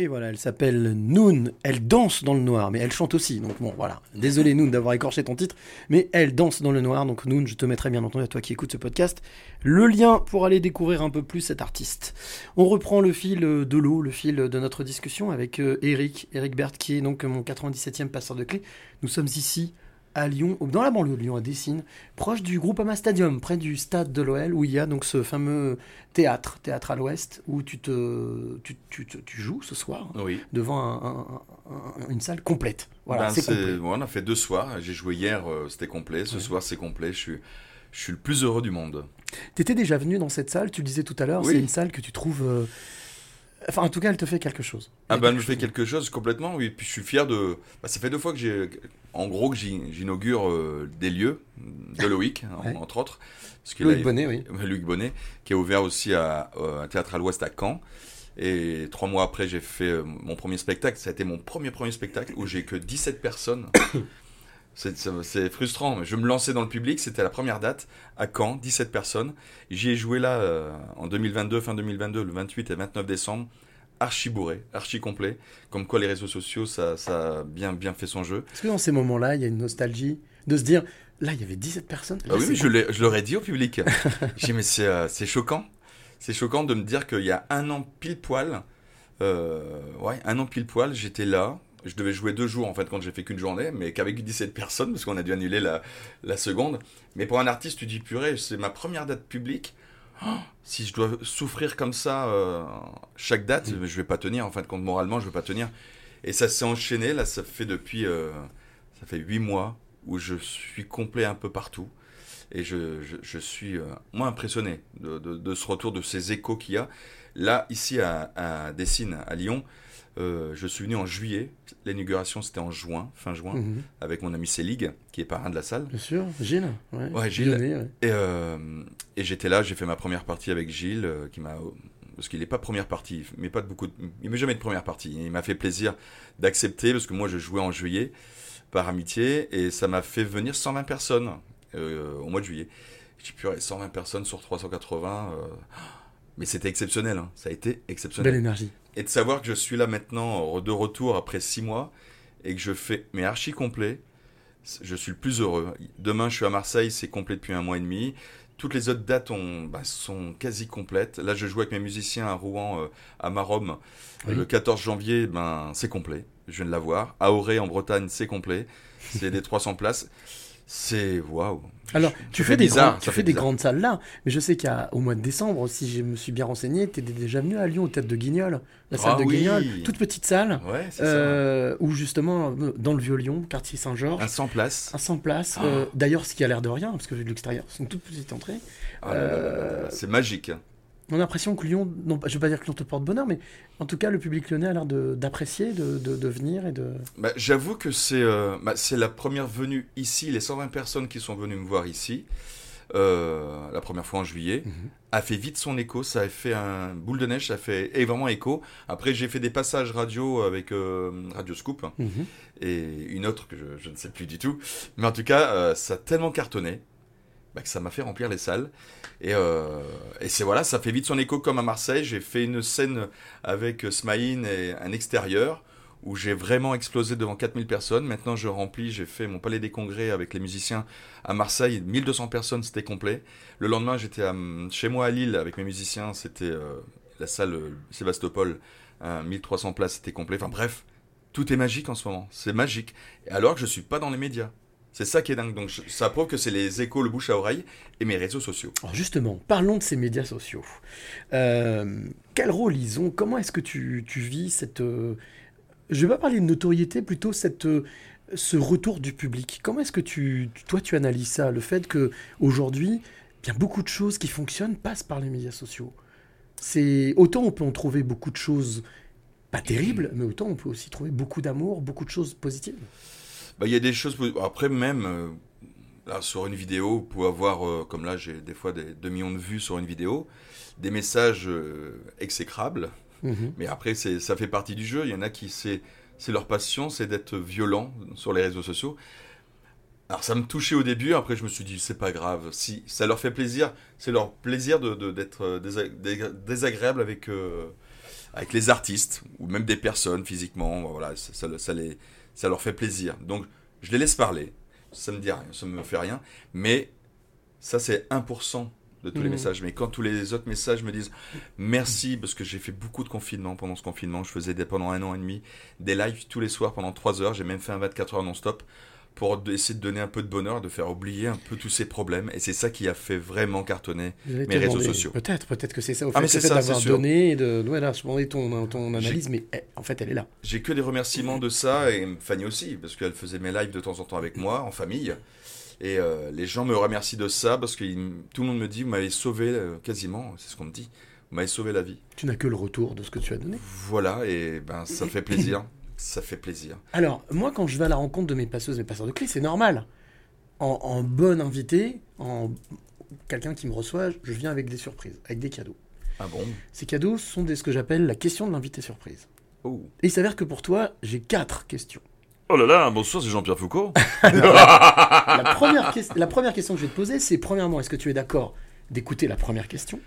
[SPEAKER 5] Et
[SPEAKER 1] voilà, elle s'appelle Noon. Elle danse dans le noir, mais elle chante aussi. Donc bon, voilà. Désolé Noon d'avoir écorché ton titre, mais elle danse dans le noir. Donc Noon, je te mettrai bien entendu à toi qui écoutes ce podcast le lien pour aller découvrir un peu plus cet artiste. On reprend le fil de l'eau, le fil de notre discussion avec euh, Eric, Eric Berthe, qui est donc mon 97e passeur de clé. Nous sommes ici à Lyon, dans la banlieue de Lyon, à Dessines, proche du Groupama Stadium, près du stade de l'OL, où il y a donc ce fameux théâtre, théâtre à l'ouest, où tu, te, tu, tu, tu- tu joues ce soir
[SPEAKER 4] Oui.
[SPEAKER 1] devant un- un- un- une salle complète. Voilà,
[SPEAKER 4] Ben,
[SPEAKER 1] c'est complet.
[SPEAKER 4] ouais, on a fait deux soirs. J'ai joué hier, euh, c'était complet. Ce
[SPEAKER 1] Ouais.
[SPEAKER 4] soir, c'est complet. Je suis, je suis le plus heureux du monde.
[SPEAKER 1] T'étais déjà venu dans cette salle, tu le disais tout à l'heure,
[SPEAKER 4] Oui.
[SPEAKER 1] c'est une salle que tu trouves... euh, Enfin, en tout cas, elle te fait quelque chose.
[SPEAKER 4] Ah
[SPEAKER 1] Il y a
[SPEAKER 4] ben, elle me fait quelque chose complètement, oui. Puis je suis fier de. bah, ça fait deux fois que j'ai. En gros, que j'in- j'inaugure euh, des lieux de Loïc, en- entre autres. Parce
[SPEAKER 1] Loïc
[SPEAKER 4] a-
[SPEAKER 1] Bonnet, oui.
[SPEAKER 4] Loïc Bonnet, qui a ouvert aussi à, euh, un théâtre à l'Ouest à Caen. Et trois mois après, j'ai fait euh, mon premier spectacle. Ça a été mon premier premier spectacle où j'ai que 17 personnes. C'est- frustrant. mais Je me lançais dans le public. C'était la première date à Caen, 17 personnes. J'y ai joué là euh, en 2022, fin 2022, le 28 et 29 décembre. Archi bourré, archi complet. Comme quoi les réseaux sociaux, ça, ça a bien, bien fait son jeu.
[SPEAKER 1] Est-ce que dans ces moments-là, il y a une nostalgie de se dire, là, il y avait 17 personnes
[SPEAKER 4] Ah
[SPEAKER 1] là,
[SPEAKER 4] oui, je l'aurais dit au public. J'ai dit, mais c'est euh, c'est choquant. C'est choquant de me dire qu'il y a un an pile poil, euh, ouais, un an pile poil, j'étais là. Je devais jouer deux jours en fait quand j'ai fait qu'une journée, mais qu'avec 17 personnes parce qu'on a dû annuler la, la seconde. Mais pour un artiste, tu dis purée, c'est ma première date publique. Oh, si je dois souffrir comme ça euh, chaque date, je vais pas tenir. En fin de compte, moralement, je vais pas tenir. Et ça s'est enchaîné. Là, ça fait depuis, euh, ça fait huit mois où je suis complet un peu partout. Et je, je, je suis euh, moins impressionné de, de, de ce retour, de ces échos qu'il y a. Là, ici à, à Dessines, à Lyon, euh, je suis venu en juillet. L'inauguration, c'était en juin, fin juin,
[SPEAKER 1] Mhm.
[SPEAKER 4] avec mon ami Célig, qui est parrain de la salle.
[SPEAKER 1] Bien sûr, Gilles. Ouais,
[SPEAKER 4] Ouais, Gilles.
[SPEAKER 1] Lyonnais, ouais.
[SPEAKER 4] Et, euh, et j'étais là, j'ai fait ma première partie avec Gilles, euh, qui m'a. Parce qu'il n'est pas première partie, mais pas de beaucoup. de- il met jamais de première partie. Il m'a fait plaisir d'accepter, parce que moi je jouais en juillet, par amitié, et ça m'a fait venir 120 personnes au mois de juillet. Je dis, purée, 120 personnes sur 380. Mais c'était exceptionnel, hein. ça a été exceptionnel.
[SPEAKER 1] Belle énergie.
[SPEAKER 4] Et de savoir que je suis là maintenant, de retour après six mois, et que je fais mes archi complet, je suis le plus heureux. Demain, je suis à Marseille, c'est complet depuis un mois et demi. Toutes les autres dates ont- bah, sont quasi complètes. Là, je joue avec mes musiciens à Rouen, euh, à Marom.
[SPEAKER 1] Oui.
[SPEAKER 4] Le 14 janvier, ben, c'est complet. Je viens de l'avoir. À Auray, en Bretagne, c'est complet. C'est des 300 places. C'est waouh.
[SPEAKER 1] Alors, tu fais, des,
[SPEAKER 4] bizarre,
[SPEAKER 1] grands- tu fais des grandes salles là, mais je sais qu'au mois de décembre, si je me suis bien renseigné, tu étais déjà venu à Lyon, au Tête de Guignol, la salle
[SPEAKER 4] Ah
[SPEAKER 1] de
[SPEAKER 4] oui.
[SPEAKER 1] Guignol, toute petite salle,
[SPEAKER 4] Ouais,
[SPEAKER 1] euh, où justement, dans le Vieux-Lyon, quartier Saint-Georges.
[SPEAKER 4] Un 100 places.
[SPEAKER 1] un 100 places,
[SPEAKER 4] Ah.
[SPEAKER 1] euh, d'ailleurs, ce qui a l'air de rien, parce que vu de l'extérieur, c'est une toute petite entrée.
[SPEAKER 4] Ah
[SPEAKER 1] Euh,
[SPEAKER 4] C'est magique.
[SPEAKER 1] On a l'impression que Lyon, non, je vais pas dire que Lyon te porte bonheur, mais en tout cas, le public lyonnais a l'air d'apprécier, de, de, de venir et de.
[SPEAKER 4] Bah, J'avoue que c'est euh, bah, c'est la première venue ici, les 120 personnes qui sont venues me voir ici, euh, la première fois en juillet,
[SPEAKER 1] Mhm.
[SPEAKER 4] a fait vite son écho, ça a fait un boule de neige, ça a fait et vraiment écho. Après j'ai fait des passages radio avec euh, Radio Scoop
[SPEAKER 1] Mhm.
[SPEAKER 4] et une autre que je, je ne sais plus du tout, mais en tout cas euh, ça a tellement cartonné bah, que ça m'a fait remplir les salles. Et, euh, et c'est voilà, ça fait vite son écho comme à Marseille. J'ai fait une scène avec euh, Smaïn et un extérieur où j'ai vraiment explosé devant 4000 personnes. Maintenant, je remplis, j'ai fait mon palais des congrès avec les musiciens à Marseille, 1200 personnes, c'était complet. Le lendemain, j'étais chez moi à Lille avec mes musiciens, c'était euh, la salle Sébastopol, hein, 1300 places, c'était complet. Enfin bref, tout est magique en ce moment, c'est magique. Alors que je suis pas dans les médias. C'est ça qui est dingue. Donc ça prouve que c'est les échos, le bouche à oreille et mes réseaux sociaux.
[SPEAKER 1] Alors justement, parlons de ces médias sociaux. Euh, quel rôle ils ont? Comment est-ce que tu, tu vis cette... euh, je vais pas parler de notoriété, plutôt cette, euh, ce retour du public. Comment est-ce que tu, toi, tu analyses ça? Le fait que aujourd'hui, bien beaucoup de choses qui fonctionnent passent par les médias sociaux. C'est autant on peut en trouver beaucoup de choses pas terribles, mais autant on peut aussi trouver beaucoup d'amour, beaucoup de choses positives.
[SPEAKER 4] Bah, il y a des choses. Après, même euh, là, sur une vidéo, vous pouvez avoir, euh, comme là, j'ai des fois des 2 millions de vues sur une vidéo, des messages euh, exécrables.
[SPEAKER 1] Mhm.
[SPEAKER 4] Mais après, ça fait partie du jeu. Il y en a qui, c'est, leur passion, c'est d'être violent sur les réseaux sociaux. Alors, ça me touchait au début. Après, je me suis dit, c'est pas grave. Si ça leur fait plaisir, c'est leur plaisir de- d'être désa- dé- désagréable avec, euh, avec les artistes ou même des personnes physiquement. Voilà, ça, ça, ça les, ça leur fait plaisir. Donc, je les laisse parler. Ça me dit rien, ça me fait rien. Mais ça, c'est 1% de tous les
[SPEAKER 1] Mhm.
[SPEAKER 4] messages. Mais quand tous les autres messages me disent merci, parce que j'ai fait beaucoup de confinement pendant ce confinement, je faisais des, pendant un an et demi des lives tous les soirs pendant 3 heures. J'ai même fait un 24 heures non-stop pour essayer de donner un peu de bonheur, de faire oublier un peu tous ces problèmes. Et c'est ça qui a fait vraiment cartonner mes réseaux sociaux.
[SPEAKER 1] Peut-être, peut-être que c'est ça. Au
[SPEAKER 4] Ah,
[SPEAKER 1] fait,
[SPEAKER 4] mais
[SPEAKER 1] le
[SPEAKER 4] c'est
[SPEAKER 1] d'avoir donné, de, ouais, là, je demandais ton, ton analyse, mais eh, en fait, elle est là.
[SPEAKER 4] J'ai que des remerciements de ça et Fanny aussi, parce qu'elle faisait mes lives de temps en temps avec moi, en famille. Et euh, les gens me remercient de ça parce que tout le monde me dit Vous m'avez sauvé euh, quasiment, c'est ce qu'on me dit, vous m'avez sauvé la vie.
[SPEAKER 1] Tu n'as que le retour de ce que tu as donné.
[SPEAKER 4] Voilà, et ben ça fait plaisir. ça fait plaisir.
[SPEAKER 1] Alors, moi, quand je vais à la rencontre de mes passeuses, mes passeurs de clés, c'est normal. En, en bon invité, en quelqu'un qui me reçoit, je viens avec des surprises, avec des cadeaux.
[SPEAKER 4] Ah bon?
[SPEAKER 1] Ces cadeaux sont des, ce que j'appelle la question de l'invité surprise.
[SPEAKER 4] Oh.
[SPEAKER 1] Et il s'avère que pour toi, j'ai quatre questions.
[SPEAKER 4] Oh là là, bonsoir, c'est Jean-Pierre Foucault.
[SPEAKER 1] la, première la première question que je vais te poser, c'est premièrement, est-ce que tu es d'accord d'écouter la première question?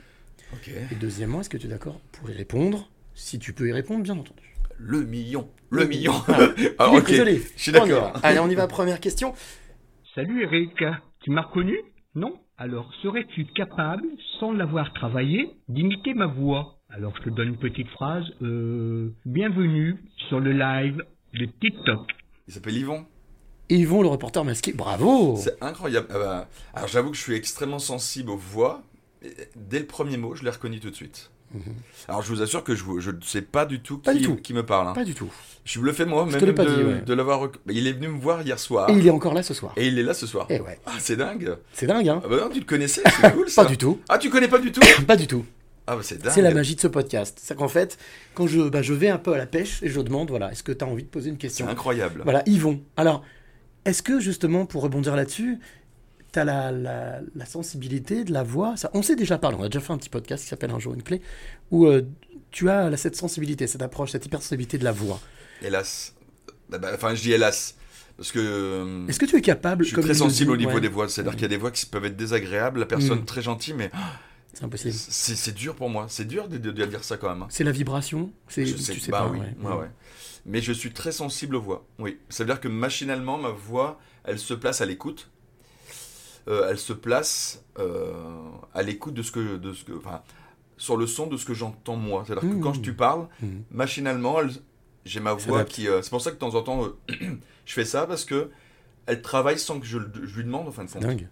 [SPEAKER 4] Ok.
[SPEAKER 1] Et deuxièmement, est-ce que tu es d'accord pour y répondre? Si tu peux y répondre, bien entendu.
[SPEAKER 4] Le million, le million.
[SPEAKER 1] Philippe,
[SPEAKER 4] ok,
[SPEAKER 1] désolé.
[SPEAKER 4] je suis d'accord.
[SPEAKER 1] Allez, on y va, première question.
[SPEAKER 6] Salut Eric, tu m'as reconnu? Non Alors serais-tu capable, sans l'avoir travaillé, d'imiter ma voix? Alors je te donne une petite phrase. Euh, bienvenue sur le live de TikTok.
[SPEAKER 4] Il s'appelle Yvon.
[SPEAKER 1] Yvon, le reporter masqué, bravo
[SPEAKER 4] C'est incroyable. Ah bah, alors j'avoue que je suis extrêmement sensible aux voix. Et Dès le premier mot, je l'ai reconnu tout de suite. Alors je vous assure que je ne sais pas du tout qui,
[SPEAKER 1] Pas du tout.
[SPEAKER 4] qui me parle. hein.
[SPEAKER 1] Pas du tout.
[SPEAKER 4] Je suis bluffé moi,
[SPEAKER 1] Je
[SPEAKER 4] même
[SPEAKER 1] te l'ai pas
[SPEAKER 4] de,
[SPEAKER 1] dit, ouais.
[SPEAKER 4] de l'avoir. rec- Il est venu me voir hier soir.
[SPEAKER 1] Et il est encore là ce soir.
[SPEAKER 4] Et il est là ce soir.
[SPEAKER 1] Eh ouais.
[SPEAKER 4] Ah, c'est dingue.
[SPEAKER 1] C'est dingue, hein
[SPEAKER 4] Ah bah non, tu le connaissais, c'est cool ça.
[SPEAKER 1] Pas du tout.
[SPEAKER 4] Ah, tu connais pas du tout
[SPEAKER 1] Pas du tout.
[SPEAKER 4] Ah bah c'est dingue.
[SPEAKER 1] C'est la magie de ce podcast. C'est qu'en fait, quand je, bah, je vais un peu à la pêche et je demande, voilà, est-ce que tu as envie de poser une question?
[SPEAKER 4] C'est incroyable.
[SPEAKER 1] Voilà, Yvon. Alors, est-ce que justement, pour rebondir là-dessus, tu as la, la- la sensibilité de la voix ça, On s'est déjà parlé, on a déjà fait un petit podcast qui s'appelle Un jour une clé, où euh, tu as là, cette sensibilité, cette approche, cette hypersensibilité de la voix.
[SPEAKER 4] Hélas. Bah, bah, Enfin, je dis hélas. Parce que. euh,
[SPEAKER 1] Est-ce que tu es capable
[SPEAKER 4] Je suis
[SPEAKER 1] comme
[SPEAKER 4] très sensible au niveau
[SPEAKER 1] ouais.
[SPEAKER 4] des voix. C'est-à-dire qu'il y a des voix qui peuvent être désagréables, la personne
[SPEAKER 1] Mm.
[SPEAKER 4] très gentille, mais
[SPEAKER 1] C'est impossible.
[SPEAKER 4] c'est dur pour moi. C'est dur de, de- de dire ça quand même. hein.
[SPEAKER 1] C'est la vibration c'est,
[SPEAKER 4] Je
[SPEAKER 1] Tu
[SPEAKER 4] sais, bah
[SPEAKER 1] pas,
[SPEAKER 4] oui,
[SPEAKER 1] ouais.
[SPEAKER 4] Mais je suis très sensible aux voix. Oui. Ça veut dire que machinalement, ma voix, elle se place à l'écoute. Euh, elle se place euh, à l'écoute de ce que, de ce que, enfin, sur le son de ce que j'entends moi. C'est-à-dire que
[SPEAKER 1] Mmh.
[SPEAKER 4] quand tu parles,
[SPEAKER 1] Mmh.
[SPEAKER 4] machinalement, j'ai ma voix qui. euh, c'est pour ça que de temps en temps, je fais ça parce que elle travaille sans que je, lui demande en fin de compte.
[SPEAKER 1] Dingue.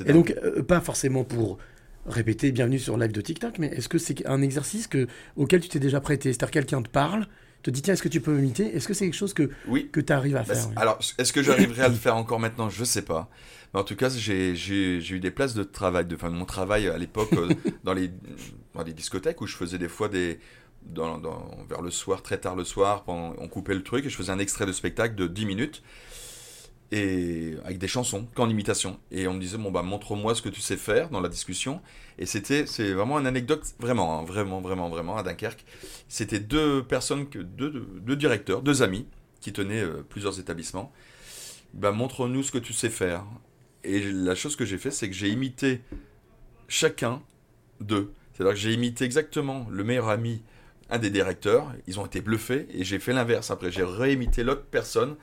[SPEAKER 1] Et
[SPEAKER 4] dingue.
[SPEAKER 1] donc, pas forcément pour répéter bienvenue sur live de TikTok, mais est-ce que c'est un exercice que, auquel tu t'es déjà prêté? C'est-à-dire quelqu'un te parle, te dit tiens, est-ce que tu peux m'imiter? Est-ce que c'est quelque chose que,
[SPEAKER 4] Oui.
[SPEAKER 1] que tu arrives à
[SPEAKER 4] Bah,
[SPEAKER 1] faire? oui
[SPEAKER 4] Alors, est-ce que j'arriverai à le faire encore maintenant? Je sais pas. Mais en tout cas, j'ai eu des places de travail, de, enfin, de mon travail à l'époque euh, dans, les, dans les discothèques où je faisais des fois des. Dans, dans- vers le soir, très tard le soir, pendant- on coupait le truc et je faisais un extrait de spectacle de 10 minutes et avec des chansons qu'en imitation. Et on me disait, bon, bah, montre-moi ce que tu sais faire dans la discussion. Et c'était, c'est vraiment une anecdote, vraiment, hein, vraiment, vraiment, vraiment, à Dunkerque. C'était deux personnes, que, deux, deux, deux directeurs, deux amis, qui tenaient euh, plusieurs établissements. Bah, montre-nous ce que tu sais faire. Et la chose que j'ai fait, c'est que j'ai imité chacun d'eux. C'est-à-dire que j'ai imité exactement le meilleur ami, un des directeurs. Ils ont été bluffés et j'ai fait l'inverse. Après, j'ai réimité l'autre personne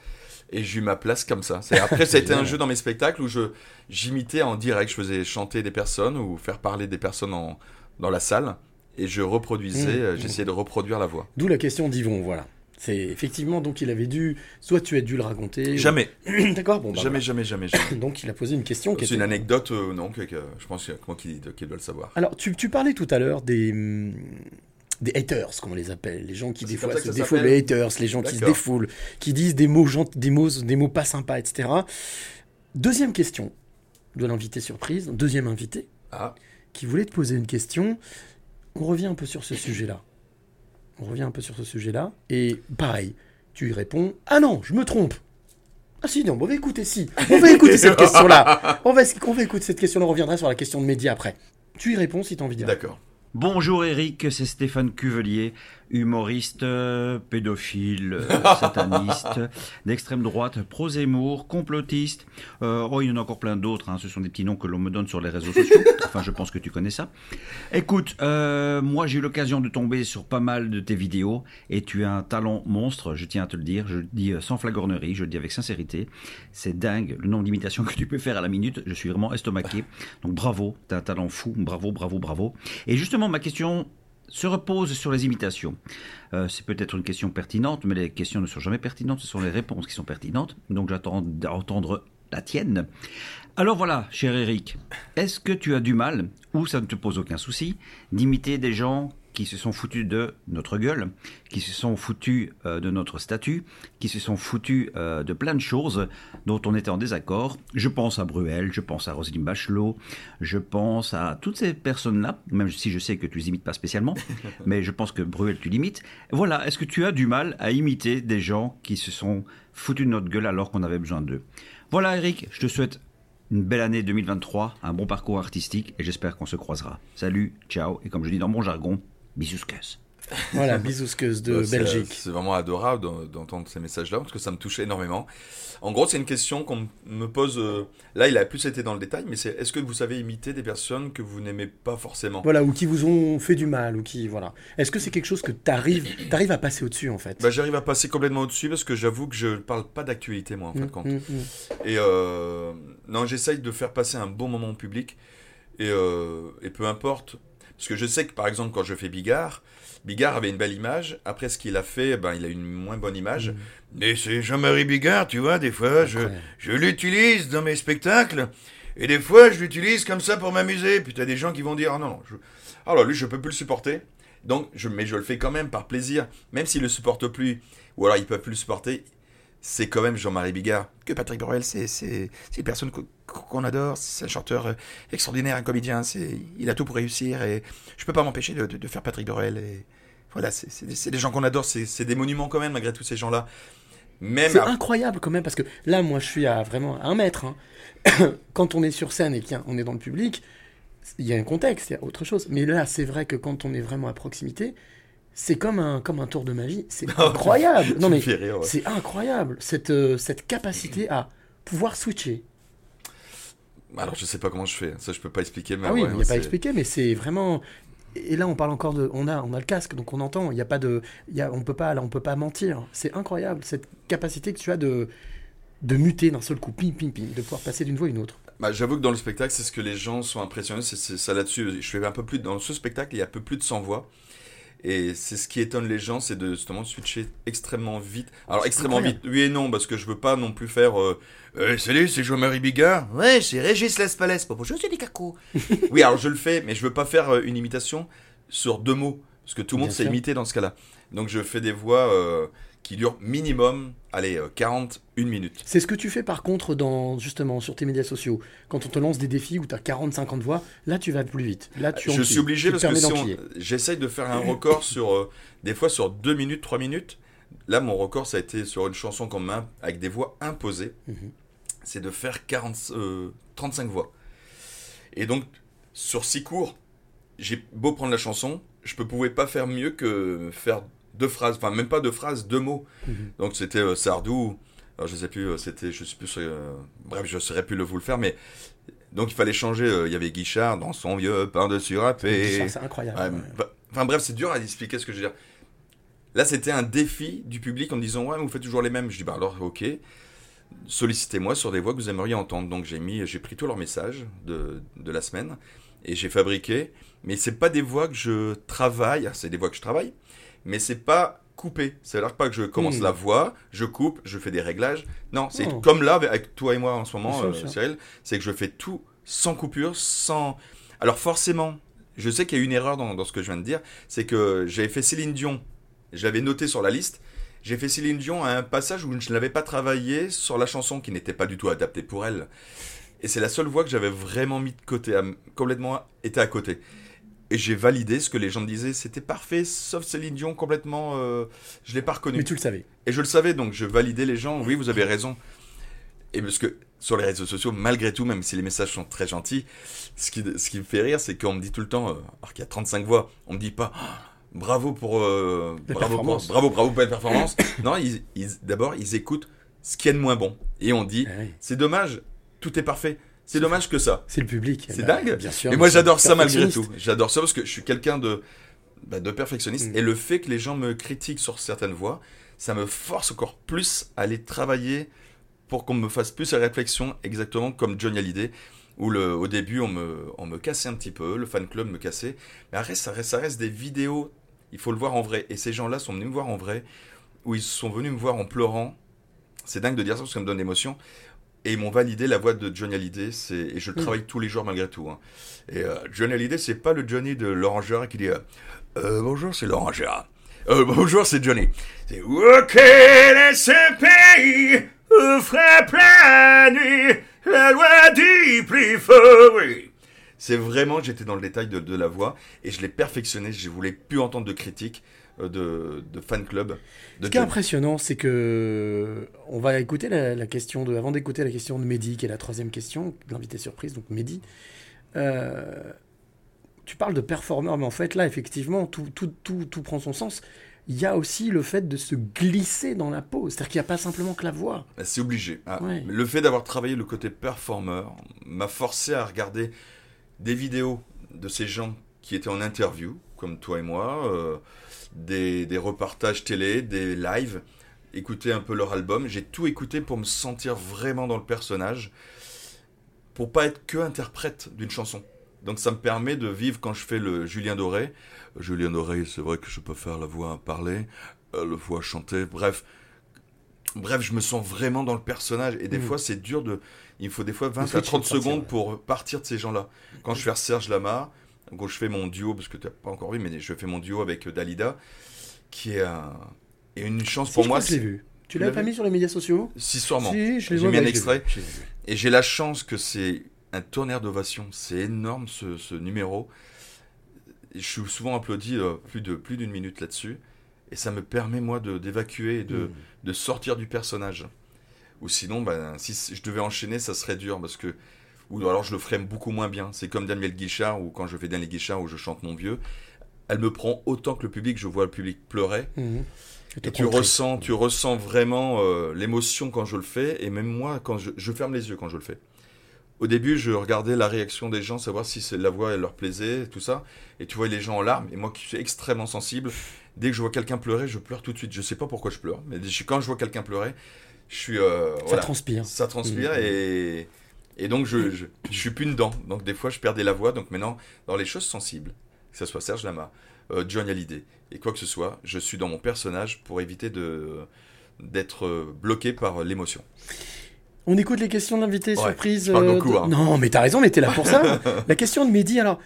[SPEAKER 4] et j'ai eu ma place comme ça. Après, ça a été un jeu dans mes spectacles où je j'imitais en direct. Je faisais chanter des personnes ou faire parler des personnes en, dans la salle et je reproduisais,
[SPEAKER 1] Mmh.
[SPEAKER 4] euh, j'essayais de reproduire la voix.
[SPEAKER 1] D'où la question d'Yvon, voilà. C'est effectivement, donc il avait dû, soit tu as dû le raconter. ou-
[SPEAKER 4] Jamais.
[SPEAKER 1] D'accord, bon, bah,
[SPEAKER 4] jamais,
[SPEAKER 1] voilà.
[SPEAKER 4] jamais, jamais, jamais.
[SPEAKER 1] Donc il a posé une question
[SPEAKER 4] C'est
[SPEAKER 1] était.
[SPEAKER 4] une anecdote, euh, non, que, que je pense qu'il doit le savoir.
[SPEAKER 1] Alors, tu, tu parlais tout à l'heure des, hum, des haters, comme on les appelle, les gens qui des fois se défoulent, les haters, les gens qui se défoulent, qui disent des mots, gent- des mots, des mots pas sympas, etc. Deuxième question de l'invité surprise, deuxième invité,
[SPEAKER 4] Ah,
[SPEAKER 1] qui voulait te poser une question. On revient un peu sur ce sujet-là. On revient un peu sur ce sujet-là. Et pareil, tu y réponds Ah non, je me trompe. Ah si, non, on va écouter, si. On va écouter cette question-là. On va, on va écouter cette question-là, on reviendra sur la question de médias après. Tu y réponds si tu as envie de dire.
[SPEAKER 4] d'accord.
[SPEAKER 7] Bonjour Eric, c'est Stéphane Cuvelier. Humoriste, euh, pédophile, euh, sataniste, d'extrême droite, pro-Zemmour, complotiste. Euh, oh, il y en a encore plein d'autres. hein. Ce sont des petits noms que l'on me donne sur les réseaux sociaux. Enfin, je pense que tu connais ça. Écoute, euh, moi j'ai eu l'occasion de tomber sur pas mal de tes vidéos et tu as un talent monstre, je tiens à te le dire. Je le dis sans flagornerie, je le dis avec sincérité. C'est dingue le nombre d'imitations que tu peux faire à la minute. Je suis vraiment estomaqué. Donc bravo, tu as un talent fou. Bravo, bravo, bravo. Et justement, ma question se repose sur les imitations. Euh, c'est peut-être une question pertinente, mais les questions ne sont jamais pertinentes, ce sont les réponses qui sont pertinentes. Donc j'attends d'entendre la tienne. Alors voilà, cher Eric, est-ce que tu as du mal, ou ça ne te pose aucun souci, d'imiter des gens qui se sont foutus de notre gueule, qui se sont foutus euh, de notre statut, qui se sont foutus euh, de plein de choses dont on était en désaccord. Je pense à Bruel, je pense à Roselyne Bachelot, je pense à toutes ces personnes-là, même si je sais que tu les imites pas spécialement, mais je pense que Bruel tu l'imites. Voilà, est-ce que tu as du mal à imiter des gens qui se sont foutus de notre gueule alors qu'on avait besoin d'eux? Voilà Eric, je te souhaite une belle année 2023, un bon parcours artistique et j'espère qu'on se croisera. Salut, ciao, et comme je dis dans mon jargon, bisous
[SPEAKER 1] Voilà, bisousqueuse de
[SPEAKER 4] Ouais, c'est-
[SPEAKER 1] Belgique.
[SPEAKER 4] C'est vraiment adorable d'en- d'entendre ces messages-là parce que ça me touchait énormément. En gros, c'est une question qu'on me pose. euh, là, il a plus été dans le détail, mais c'est est-ce que vous savez imiter des personnes que vous n'aimez pas forcément?
[SPEAKER 1] Voilà, ou qui vous ont fait du mal, ou qui. Voilà. Est-ce que c'est quelque chose que t'arrives arrives à passer au-dessus, en fait?
[SPEAKER 4] Bah, J'arrive à passer complètement au-dessus parce que j'avoue que je parle pas d'actualité, moi, en fin
[SPEAKER 1] Mm,
[SPEAKER 4] de compte.
[SPEAKER 1] mm, mm.
[SPEAKER 4] Et euh, non, j'essaye de faire passer un bon moment au public. Et, euh, et peu importe. Parce que je sais que, par exemple, quand je fais Bigard, Bigard avait une belle image. Après, ce qu'il a fait, ben, il a une moins bonne image. Mais c'est Jean-Marie Bigard, tu vois, des fois, je, je l'utilise dans mes spectacles. Et des fois, je l'utilise comme ça pour m'amuser. Puis t'as des gens qui vont dire, ah non, non, je... alors lui, je peux plus le supporter. Donc, je, mais je le fais quand même par plaisir. Même s'il le supporte plus, ou alors ils peuvent plus le supporter, c'est quand même Jean-Marie Bigard. Que Patrick Borel, c'est c'est c'est une personne qu'on- adore, c'est un chanteur euh, extraordinaire, un comédien, c'est il a tout pour réussir et je peux pas m'empêcher de, de- de faire Patrick Borel et voilà, c'est- des- gens qu'on adore, c'est des monuments quand même malgré tous ces gens-là.
[SPEAKER 1] C'est
[SPEAKER 4] à-
[SPEAKER 1] incroyable quand même, parce que là, moi, je suis à vraiment à un mètre. hein. quand on est sur scène et qu'on est dans le public, il y a un contexte, il y a autre chose. Mais là, c'est vrai que quand on est vraiment à proximité, c'est comme un, comme un tour de magie. C'est incroyable. Non, mais
[SPEAKER 4] ouais.
[SPEAKER 1] c'est incroyable, cette, euh, cette capacité à pouvoir switcher.
[SPEAKER 4] Alors je sais pas comment je fais, ça je peux pas expliquer mais
[SPEAKER 1] ah oui,
[SPEAKER 4] ouais,
[SPEAKER 1] il n'y a pas expliqué, mais c'est vraiment. Et là, on parle encore de, on a, on a le casque, donc on entend. Il y a pas de, y a, on peut pas, là, on peut pas mentir. C'est incroyable cette capacité que tu as de, de muter d'un seul coup, ping, ping, ping, de pouvoir passer d'une voix à une autre.
[SPEAKER 4] Bah, j'avoue que dans le spectacle, c'est ce que les gens sont impressionnés, c'est- c'est ça là-dessus. Je fais un peu plus dans ce spectacle, il y a un peu plus de 100 voix. Et c'est ce qui étonne les gens, c'est de justement switcher extrêmement vite. Alors extrêmement vite, oui et non, parce que je veux pas non plus faire. Euh, Euh, salut, c'est Jean-Marie Bigard. Ouais, c'est Régis Lespalès. Bon, bonjour, c'est des cacos. oui, alors je le fais, mais je veux pas faire euh, une imitation sur deux mots, parce que tout le monde
[SPEAKER 1] sûr.
[SPEAKER 4] imiter dans ce cas-là. Donc je fais des voix euh, qui durent minimum, allez, euh, 40, une minute.
[SPEAKER 1] C'est ce que tu fais par contre dans, justement, sur tes médias sociaux. Quand on te lance des défis où tu as 40-50 voix, là tu vas plus vite. Là tu
[SPEAKER 4] je suis obligé
[SPEAKER 1] Tu
[SPEAKER 4] parce que si j'essaye de faire un record sur euh, des fois sur 2 minutes, 3 minutes. Là, mon record, ça a été sur une chanson m'a avec des voix imposées.
[SPEAKER 1] Mhm.
[SPEAKER 4] C'est de faire 40, euh, 35 voix. Et donc, sur 6 cours, j'ai beau prendre la chanson, je ne pouvais pas faire mieux que faire deux phrases, enfin même pas deux phrases, deux mots.
[SPEAKER 1] Mhm.
[SPEAKER 4] Donc c'était euh, Sardou, alors je sais plus, euh, c'était, je sais plus, euh, bref, je saurais plus le vous le faire, mais donc il fallait changer. euh, Il y avait Guichard dans son vieux pain râpé.
[SPEAKER 1] Guichard, c'est incroyable,
[SPEAKER 4] Ouais,
[SPEAKER 1] ouais.
[SPEAKER 4] bah, Enfin bref, c'est dur à expliquer ce que je veux dire. Là, c'était un défi du public en me disant ouais, mais vous faites toujours les mêmes. Je dis bah alors ok, sollicitez-moi sur des voix que vous aimeriez entendre. Donc j'ai mis, j'ai pris tous leurs messages de, de la semaine et j'ai fabriqué. Mais c'est pas des voix que je travaille. Ah, C'est des voix que je travaille, mais c'est pas coupé. C'est-à-dire pas que je commence
[SPEAKER 1] Hmm.
[SPEAKER 4] la voix, je coupe, je fais des réglages. Non, c'est
[SPEAKER 1] Oh.
[SPEAKER 4] comme là avec toi et moi en ce moment, euh. Cyril, c'est que je fais tout sans coupure, sans. Alors forcément, je sais qu'il y a une erreur dans, dans ce que je viens de dire, c'est que j'avais fait Céline Dion, je l'avais noté sur la liste. J'ai fait Céline Dion à un passage où je ne l'avais pas travaillé sur la chanson qui n'était pas du tout adaptée pour elle. Et c'est la seule voix que j'avais vraiment mis de côté, à- complètement été à côté. Et j'ai validé ce que les gens me disaient, c'était parfait, sauf Céline Dion complètement, euh, je l'ai pas reconnu.
[SPEAKER 1] Mais tu le savais.
[SPEAKER 4] Et je le savais, donc je validais les gens, oui, vous avez raison. Et parce que sur les réseaux sociaux, malgré tout, même si les messages sont très gentils, ce qui, ce qui me fait rire, c'est qu'on me dit tout le temps, euh, alors qu'il y a 35 voix, on me dit pas, Ah, bravo pour, euh, bravo, pour bravo, bravo pour la performance. non, ils, ils- d'abord, ils écoutent ce qu'il y a de moins bon. Et on dit, c'est dommage, tout est parfait. C'est dommage que ça.
[SPEAKER 1] C'est le public.
[SPEAKER 4] C'est
[SPEAKER 1] Bah,
[SPEAKER 4] dingue.
[SPEAKER 1] bien sûr,
[SPEAKER 4] Et moi, j'adore ça malgré tout. J'adore ça parce que je suis quelqu'un de, bah, de perfectionniste.
[SPEAKER 1] Mm.
[SPEAKER 4] Et le fait que les gens me critiquent sur certaines voix, ça me force encore plus à aller travailler pour qu'on me fasse plus la réflexion, exactement comme Johnny Hallyday, où le, au début, on me, on me cassait un petit peu, le fan club me cassait. Mais après, ça reste, ça reste des vidéos, il faut le voir en vrai. Et ces gens-là sont venus me voir en vrai, où ils sont venus me voir en pleurant. C'est dingue de dire ça parce que ça me donne l'émotion. Et ils m'ont validé la voix de Johnny Hallyday, c'est, et je le
[SPEAKER 1] Mm.
[SPEAKER 4] travaille tous les jours malgré tout. hein. Et euh, Johnny Hallyday, c'est pas le Johnny de Laurent Gérard qui dit euh, Euh, Bonjour, c'est Laurent Gérard. Euh, bonjour, c'est Johnny. C'est Ok, ce pays la loi plus fort. C'est vraiment, j'étais dans le détail de, de la voix et je l'ai perfectionné. Je voulais plus entendre de critiques de, de fan club. De
[SPEAKER 1] Ce qui est impressionnant, c'est que on va écouter la, la question de, avant d'écouter la question de Mehdi, qui est la troisième question, l'invité surprise, donc Mehdi. euh, tu parles de performeur, mais en fait là, effectivement, tout, tout, tout, tout prend son sens. Il y a aussi le fait de se glisser dans la peau, c'est-à-dire qu'il n'y a pas simplement que la voix.
[SPEAKER 4] Bah, C'est obligé. Ah,
[SPEAKER 1] Ouais.
[SPEAKER 4] Le fait d'avoir travaillé le côté performeur m'a forcé à regarder des vidéos de ces gens qui étaient en interview, comme toi et moi, euh, des, des reportages télé, des lives, écouter un peu leur album. J'ai tout écouté pour me sentir vraiment dans le personnage, pour pas être que interprète d'une chanson. Donc ça me permet de vivre quand je fais le Julien Doré. Julien Doré, c'est vrai que je peux faire la voix parler, euh, la voix chanter, bref. Bref, je me sens vraiment dans le personnage. Et des
[SPEAKER 1] Mm.
[SPEAKER 4] fois, c'est dur de. Il faut des fois 20 à
[SPEAKER 1] switch,
[SPEAKER 4] 30
[SPEAKER 1] il faut partir,
[SPEAKER 4] secondes
[SPEAKER 1] ouais.
[SPEAKER 4] pour partir de ces gens-là. Quand je fais Serge Lama, quand je fais mon duo, parce que tu n'as pas encore vu, mais je fais mon duo avec Dalida, qui est un- et une chance
[SPEAKER 1] Si,
[SPEAKER 4] pour
[SPEAKER 1] je
[SPEAKER 4] moi.
[SPEAKER 1] je l'ai vu. Tu
[SPEAKER 4] l'as
[SPEAKER 1] pas mis sur les médias sociaux?
[SPEAKER 4] Si, sûrement.
[SPEAKER 1] Si, je l'ai
[SPEAKER 4] J'ai mis un extrait.
[SPEAKER 1] vu.
[SPEAKER 4] Et j'ai la chance que c'est un tonnerre d'ovation. C'est énorme ce, ce numéro. Je suis souvent applaudi euh, plus de plus d'une minute là-dessus. Et ça me permet, moi, d'évacuer et de,
[SPEAKER 1] Mm.
[SPEAKER 4] de sortir du personnage. Ou sinon, ben, si je devais enchaîner, ça serait dur. Parce que, ou alors je le ferais beaucoup moins bien. C'est comme Daniel Guichard, ou quand je fais Daniel Guichard, où je chante mon vieux. Elle me prend autant que le public. Je vois le public pleurer.
[SPEAKER 1] Mhm.
[SPEAKER 4] Et tu ressens, tu ressens vraiment euh, l'émotion quand je le fais, et même moi, quand je, je ferme les yeux quand je le fais. Au début, je regardais la réaction des gens, savoir si la voix elle leur plaisait, tout ça. Et tu vois les gens en larmes. Et moi qui suis extrêmement sensible, dès que je vois quelqu'un pleurer, je pleure tout de suite. Je sais pas pourquoi je pleure, mais quand je vois quelqu'un pleurer, je suis. euh,
[SPEAKER 1] Ça
[SPEAKER 4] voilà.
[SPEAKER 1] transpire.
[SPEAKER 4] Ça transpire
[SPEAKER 1] Mhm.
[SPEAKER 4] et. Et donc, je, je, je suis plus dedans. Donc, des fois, je perdais la voix. Donc, maintenant, dans les choses sensibles, que ce soit Serge Lama, euh, Johnny Hallyday, et quoi que ce soit, je suis dans mon personnage pour éviter de d'être euh, bloqué par l'émotion.
[SPEAKER 1] On écoute les questions de l'invité
[SPEAKER 4] Ouais,
[SPEAKER 1] surprise.
[SPEAKER 4] je parle
[SPEAKER 1] euh,
[SPEAKER 4] beaucoup,
[SPEAKER 1] de-
[SPEAKER 4] hein.
[SPEAKER 1] Non, mais t'as raison, mais t'es là pour ça. la question de Mehdi, alors,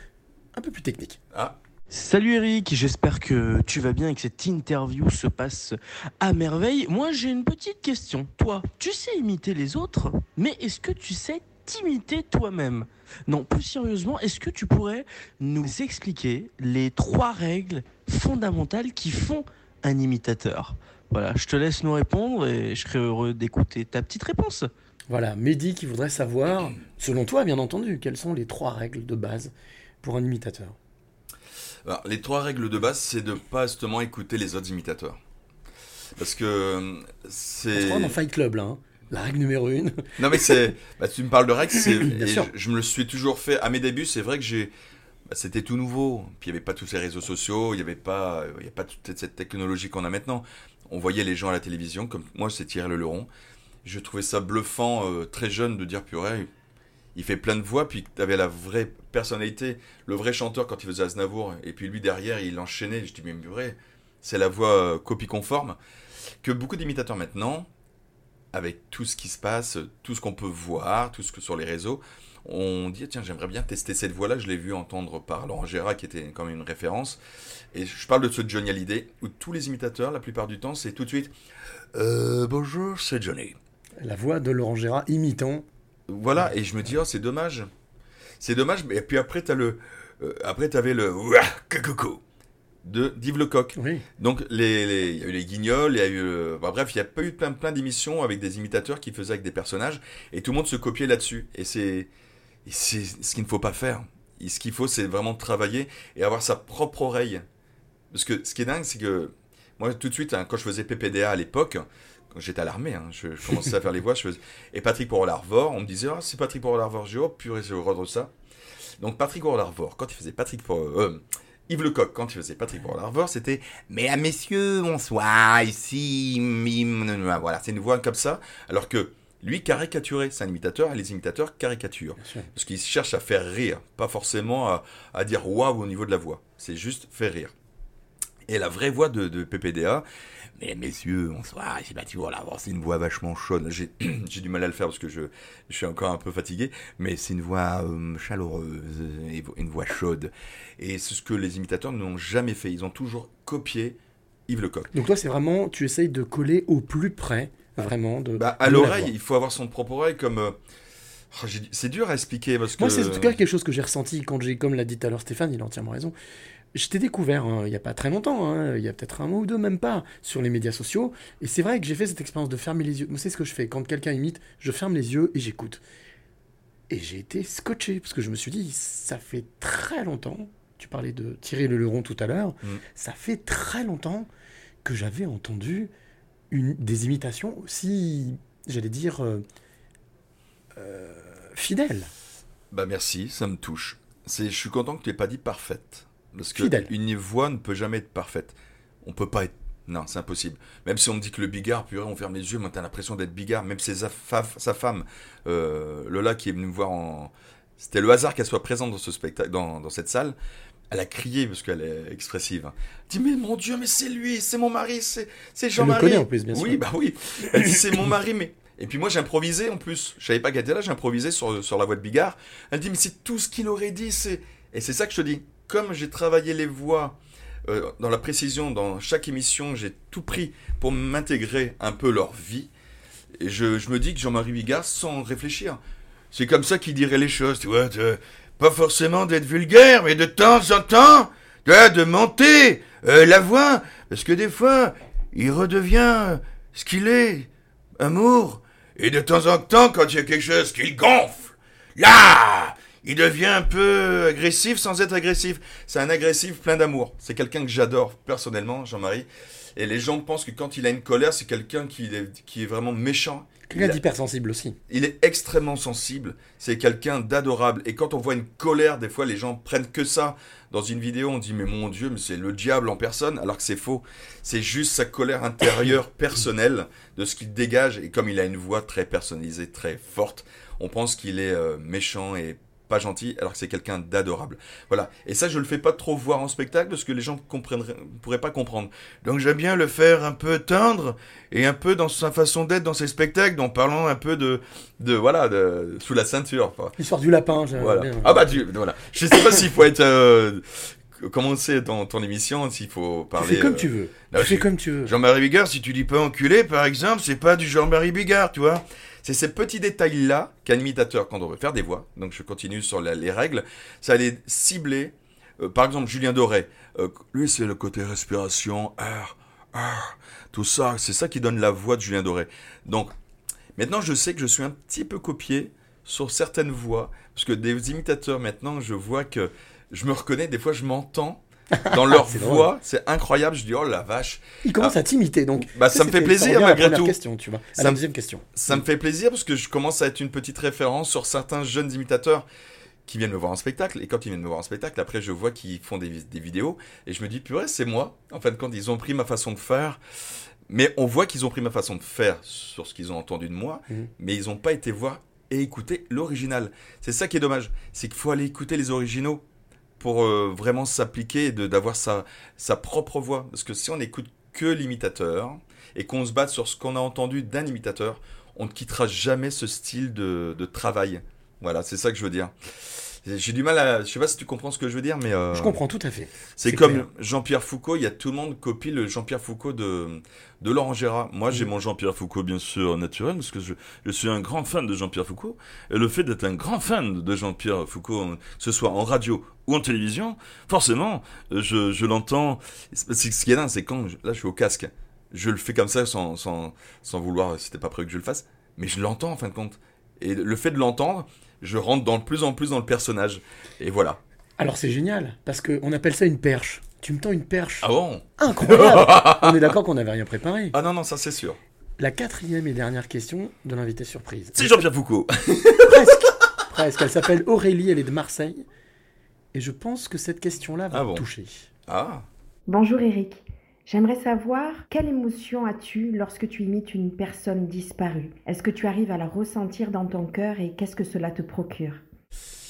[SPEAKER 1] un peu plus technique.
[SPEAKER 4] Ah.
[SPEAKER 8] Salut Eric, j'espère que tu vas bien et que cette interview se passe à merveille. Moi j'ai une petite question. Toi, tu sais imiter les autres, mais est-ce que tu sais t'imiter toi-même Non, plus sérieusement, est-ce que tu pourrais nous expliquer les trois règles fondamentales qui font un imitateur? Voilà, je te laisse nous répondre et je serai heureux d'écouter ta petite réponse.
[SPEAKER 1] Voilà, Mehdi qui voudrait savoir, selon toi bien entendu, quelles sont les trois règles de base pour un imitateur?
[SPEAKER 4] Alors, les trois règles de base, c'est de pas justement écouter les autres imitateurs. Parce que euh,
[SPEAKER 1] On
[SPEAKER 4] c'est.
[SPEAKER 1] se croit dans Fight Club là, hein. La règle numéro une.
[SPEAKER 4] Non mais c'est, bah, tu me parles de règles, c'est. Je, je me le suis toujours fait. À mes débuts, c'est vrai que j'ai, bah, c'était tout nouveau. Puis il n'y avait pas tous ces réseaux sociaux, il n'y avait pas, il y a pas toute cette technologie qu'on a maintenant. On voyait les gens à la télévision, comme moi c'est Thierry Le Leron. Je trouvais ça bluffant, euh, très jeune, de dire purée, il fait plein de voix, puis tu avais la vraie personnalité, le vrai chanteur quand il faisait Aznavour, et puis lui derrière, il enchaînait. Je dis mais purée, c'est la voix euh, copie conforme que beaucoup d'imitateurs maintenant avec tout ce qui se passe, tout ce qu'on peut voir, tout ce que sur les réseaux, on dit tiens j'aimerais bien tester cette voix-là. Je l'ai vu entendre par Laurent Gérard qui était quand même une référence. Et je parle de ce Johnny Hallyday où tous les imitateurs, la plupart du temps, c'est tout de suite euh, bonjour, c'est Johnny.
[SPEAKER 1] La voix de Laurent Gérard imitant.
[SPEAKER 4] Voilà, et je me dis oh c'est dommage, c'est dommage. Mais puis après t'as le, euh, après t'avais le ouah, coucou de d'Yves Lecoq. Donc les, les- il y a eu les Guignols, il y a eu, euh, bah, bref, il y a pas eu plein plein d'émissions avec des imitateurs qui faisaient avec des personnages et tout le monde se copiait là-dessus. Et c'est ce qu'il ne faut pas faire. Et ce qu'il faut, c'est vraiment travailler et avoir sa propre oreille. Parce que ce qui est dingue, c'est que moi, tout de suite, hein, quand je faisais PPDA à l'époque, quand j'étais à l'armée, hein, je, je commençais à faire les voix, je faisais... et Patrick Porol-Arvor, on me disait, ah, c'est Patrick Porol-Arvor, j'ai oh purée, horreur de ça. Donc Patrick Porol-Arvor, quand il faisait Patrick pour euh, Yves Lecoq, quand il faisait Patrick Porol-Arvor, c'était Mesdames, messieurs, bonsoir, ici, voilà, c'est une voix comme ça, alors que lui caricaturait, c'est un imitateur, et les imitateurs caricaturent. Parce qu'ils cherchent à faire rire, pas forcément à, à dire waouh au niveau de la voix, c'est juste faire rire. Et la vraie voix de, de PPDA, mais messieurs, bonsoir, c'est Patrick Porol-Arvor, c'est une voix vachement chaude. J'ai du mal à le faire parce que je, je suis encore un peu fatigué, mais c'est une voix euh, chaleureuse, et une voix chaude. Et c'est ce que les imitateurs n'ont jamais fait. Ils ont toujours copié Yves Lecoq.
[SPEAKER 1] Donc toi, c'est vraiment, tu essayes de coller au plus près, vraiment, de.
[SPEAKER 4] Bah, à l'oreille, il faut avoir son propre oreille comme. euh, oh, c'est dur à expliquer parce que.
[SPEAKER 1] Moi, c'est en tout cas quelque chose que j'ai ressenti quand j'ai, comme l'a dit tout à l'heure Stéphane, il a entièrement raison. Je t'ai découvert hein, il n'y a pas très longtemps, hein, il y a peut-être un mois ou deux, même pas, sur les médias sociaux. Et c'est vrai que j'ai fait cette expérience de fermer les yeux. Moi, c'est ce que je fais. Quand quelqu'un imite, je ferme les yeux et j'écoute. Et j'ai été scotché, parce que je me suis dit, ça fait très longtemps, tu parlais de Thierry Le Leron tout à l'heure,
[SPEAKER 4] Mm.
[SPEAKER 1] ça fait très longtemps que j'avais entendu une, des imitations aussi, j'allais dire, euh, euh, fidèles.
[SPEAKER 4] Bah merci, ça me touche. C'est, je suis content que tu aies pas dit parfaite. Parce que
[SPEAKER 1] Fidèle.
[SPEAKER 4] une voix ne peut jamais être parfaite. On peut pas être. Non, c'est impossible. Même si on me dit que le bigard, purée, on ferme les yeux, moi t'as l'impression d'être bigard. Même sa, femme, euh, Lola, qui est venue me voir en. C'était le hasard qu'elle soit présente dans ce spectacle, dans, dans cette salle. Elle a crié parce qu'elle est expressive. Elle dit mais mon Dieu, mais c'est lui, c'est mon mari, c'est Jean-Marie.
[SPEAKER 1] en plus, bien
[SPEAKER 4] Oui,
[SPEAKER 1] sûr.
[SPEAKER 4] bah oui. Elle dit c'est mon mari, mais. Et puis moi j'ai improvisé en plus. Je savais pas qu'elle était là, j'ai improvisé sur, sur la voix de Bigard. Elle dit mais c'est tout ce qu'il aurait dit. c'est Et c'est ça que je te dis. Comme j'ai travaillé les voix euh, dans la précision, dans chaque émission, j'ai tout pris pour m'intégrer un peu leur vie. Et je, me dis que Jean-Marie Bigard, sans réfléchir, c'est comme ça qu'il dirait les choses. Tu vois, de- pas forcément d'être vulgaire, mais de temps en temps, vois, de monter euh, la voix. Parce que des fois, il redevient ce qu'il est, amour. Et de temps en temps, quand il y a quelque chose qui le gonfle, là, il devient un peu agressif sans être agressif. C'est un agressif plein d'amour. C'est quelqu'un que j'adore personnellement, Jean-Marie. Et les gens pensent que quand il a une colère, c'est quelqu'un qui est, qui est vraiment méchant.
[SPEAKER 1] Quelqu'un d'hypersensible aussi.
[SPEAKER 4] il est extrêmement sensible. C'est quelqu'un d'adorable. Et quand on voit une colère, des fois, les gens prennent que ça. Dans une vidéo, on dit, mais mon Dieu, mais c'est le diable en personne, alors que c'est faux. C'est juste sa colère intérieure personnelle de ce qu'il dégage. Et comme il a une voix très personnalisée, très forte, on pense qu'il est euh, méchant et pas gentil, alors que c'est quelqu'un d'adorable. Voilà. Et ça, je le fais pas trop voir en spectacle parce que les gens comprennent, pourraient pas comprendre. Donc j'aime bien le faire un peu tendre et un peu dans sa façon d'être dans ses spectacles, en parlant un peu de, de voilà, de, sous la ceinture.
[SPEAKER 1] L'histoire du lapin,
[SPEAKER 4] Voilà.
[SPEAKER 1] bien.
[SPEAKER 4] Ah bah tu, voilà. Je sais pas s'il faut être euh, comment c'est dans ton émission, s'il faut parler.
[SPEAKER 1] fais comme
[SPEAKER 4] euh,
[SPEAKER 1] tu veux.
[SPEAKER 4] là,
[SPEAKER 1] Tu fais comme tu veux.
[SPEAKER 4] Jean-Marie Bigard, si tu dis pas enculé, par exemple, c'est pas du Jean-Marie Bigard, tu vois. C'est ces petits détails-là qu'un imitateur, quand on veut faire des voix, donc je continue sur les règles, ça allait cibler, euh, par exemple Julien Doré, euh, lui c'est le côté respiration, air, air, tout ça, c'est ça qui donne la voix de Julien Doré. Donc maintenant je sais que je suis un petit peu copié sur certaines voix, parce que des imitateurs maintenant, je vois que je me reconnais, des fois je m'entends dans leur voix, c'est incroyable, je dis oh la vache.
[SPEAKER 1] Il commence
[SPEAKER 4] Ah.
[SPEAKER 1] à t'imiter, donc.
[SPEAKER 4] Bah, ça me fait plaisir malgré tout.
[SPEAKER 1] question, tu vois. À
[SPEAKER 4] Ça
[SPEAKER 1] la
[SPEAKER 4] me-
[SPEAKER 1] deuxième question.
[SPEAKER 4] Ça me fait plaisir parce que je commence à être une petite référence sur certains jeunes imitateurs qui viennent me voir en spectacle. Et quand ils viennent me voir en spectacle, après, je vois qu'ils font des, des vidéos et je me dis, purée, c'est moi. En fin de compte, ils ont pris ma façon de faire. Mais on voit qu'ils ont pris ma façon de faire sur ce qu'ils ont entendu de moi,
[SPEAKER 1] Mhm.
[SPEAKER 4] mais ils n'ont pas été voir et écouter l'original. C'est ça qui est dommage. C'est qu'il faut aller écouter les originaux pour euh, vraiment s'appliquer et d'avoir sa, sa propre voix. Parce que si on n'écoute que l'imitateur et qu'on se base sur ce qu'on a entendu d'un imitateur, on ne quittera jamais ce style de, de travail. Voilà, c'est ça que je veux dire. J'ai du mal à. Je sais pas si tu comprends ce que je veux dire, mais. euh,
[SPEAKER 1] Je comprends tout à fait.
[SPEAKER 4] C'est comme. Jean-Pierre Foucault, il y a tout le monde copie le Jean-Pierre Foucault de, de Laurent Gérard. Moi, j'ai
[SPEAKER 1] Mm.
[SPEAKER 4] mon Jean-Pierre Foucault, bien sûr, naturel, parce que je, je suis un grand fan de Jean-Pierre Foucault. Et le fait d'être un grand fan de Jean-Pierre Foucault, que ce soit en radio ou en télévision, forcément, je, je l'entends. Ce qui est dingue, c'est quand, je- là, je suis au casque. Je le fais comme ça sans, sans, sans vouloir, c'était pas prévu que je le fasse, mais je l'entends en fin de compte. Et le fait de l'entendre, je rentre dans, de plus en plus dans le personnage. Et voilà.
[SPEAKER 1] Alors c'est génial, parce qu'on appelle ça une perche. Tu me tends une perche.
[SPEAKER 4] Ah bon?
[SPEAKER 1] Incroyable On est d'accord qu'on n'avait rien préparé.
[SPEAKER 4] Ah non, non, ça c'est sûr.
[SPEAKER 1] La quatrième et dernière question de l'invité surprise.
[SPEAKER 4] C'est Jean-Pierre Foucault.
[SPEAKER 1] Presque. Presque. Elle s'appelle Aurélie, elle est de Marseille. Et je pense que cette question-là va
[SPEAKER 4] Ah bon?
[SPEAKER 1] toucher.
[SPEAKER 4] Ah
[SPEAKER 9] Bonjour Eric. J'aimerais savoir quelle émotion as-tu lorsque tu imites une personne disparue? Est-ce que tu arrives à la ressentir dans ton cœur et qu'est-ce que cela te procure?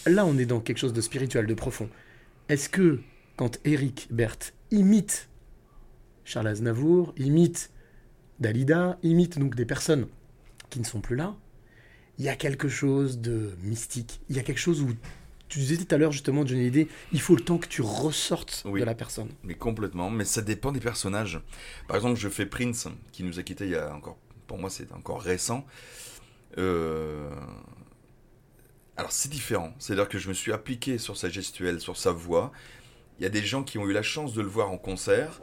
[SPEAKER 1] Là, on est dans quelque chose de spirituel, de profond. Est-ce que quand Eric Berthe imite Charles Aznavour, imite Dalida, imite donc des personnes qui ne sont plus là, il y a quelque chose de mystique. Il y a quelque chose où tu disais tout à l'heure justement, Johnny Hallyday, il faut le temps que tu ressortes
[SPEAKER 4] Oui.
[SPEAKER 1] de la personne.
[SPEAKER 4] Mais complètement, mais ça dépend des personnages. Par exemple, je fais Prince, qui nous a quittés il y a encore, pour moi c'est encore récent. Euh, Alors c'est différent, c'est-à-dire que je me suis appliqué sur sa gestuelle, sur sa voix. Il y a des gens qui ont eu la chance de le voir en concert,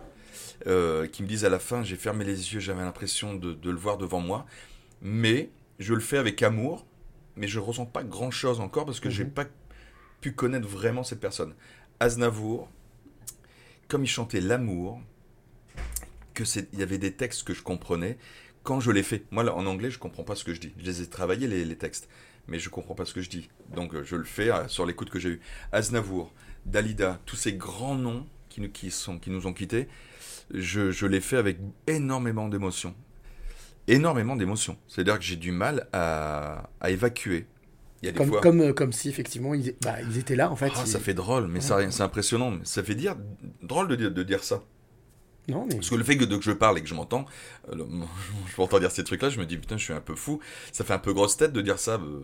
[SPEAKER 4] euh, qui me disent à la fin, j'ai fermé les yeux, j'avais l'impression de, de le voir devant moi, mais je le fais avec amour, mais je ressens pas grand-chose encore parce que j'ai pas pu connaître vraiment cette personne. Aznavour, comme il chantait l'amour, que c'est, il y avait des textes que je comprenais quand je l'ai fait. Moi, en anglais, je comprends pas ce que je dis. Je les ai travaillés les, les textes, mais je comprends pas ce que je dis. Donc, euh, je le fais euh, sur l'écoute que j'ai eue. Aznavour, Dalida, tous ces grands noms qui nous, qui sont, qui nous ont quittés, je, je les fais avec énormément d'émotion. Énormément d'émotion. C'est-à-dire que j'ai du mal à, à évacuer. Il y a des
[SPEAKER 1] Comme,
[SPEAKER 4] fois.
[SPEAKER 1] comme, euh, comme si effectivement ils, bah, ils étaient là en fait.
[SPEAKER 4] Ah, ça fait drôle, mais ça-
[SPEAKER 1] Ouais.
[SPEAKER 4] c'est impressionnant. mais Ça fait dire drôle de dire, de dire ça.
[SPEAKER 1] Non, mais...
[SPEAKER 4] Parce que le fait que, de- que je parle et que je m'entends, euh, je m'entends dire ces trucs-là, je me dis putain, je suis un peu fou. Ça fait un peu grosse tête de dire ça. euh,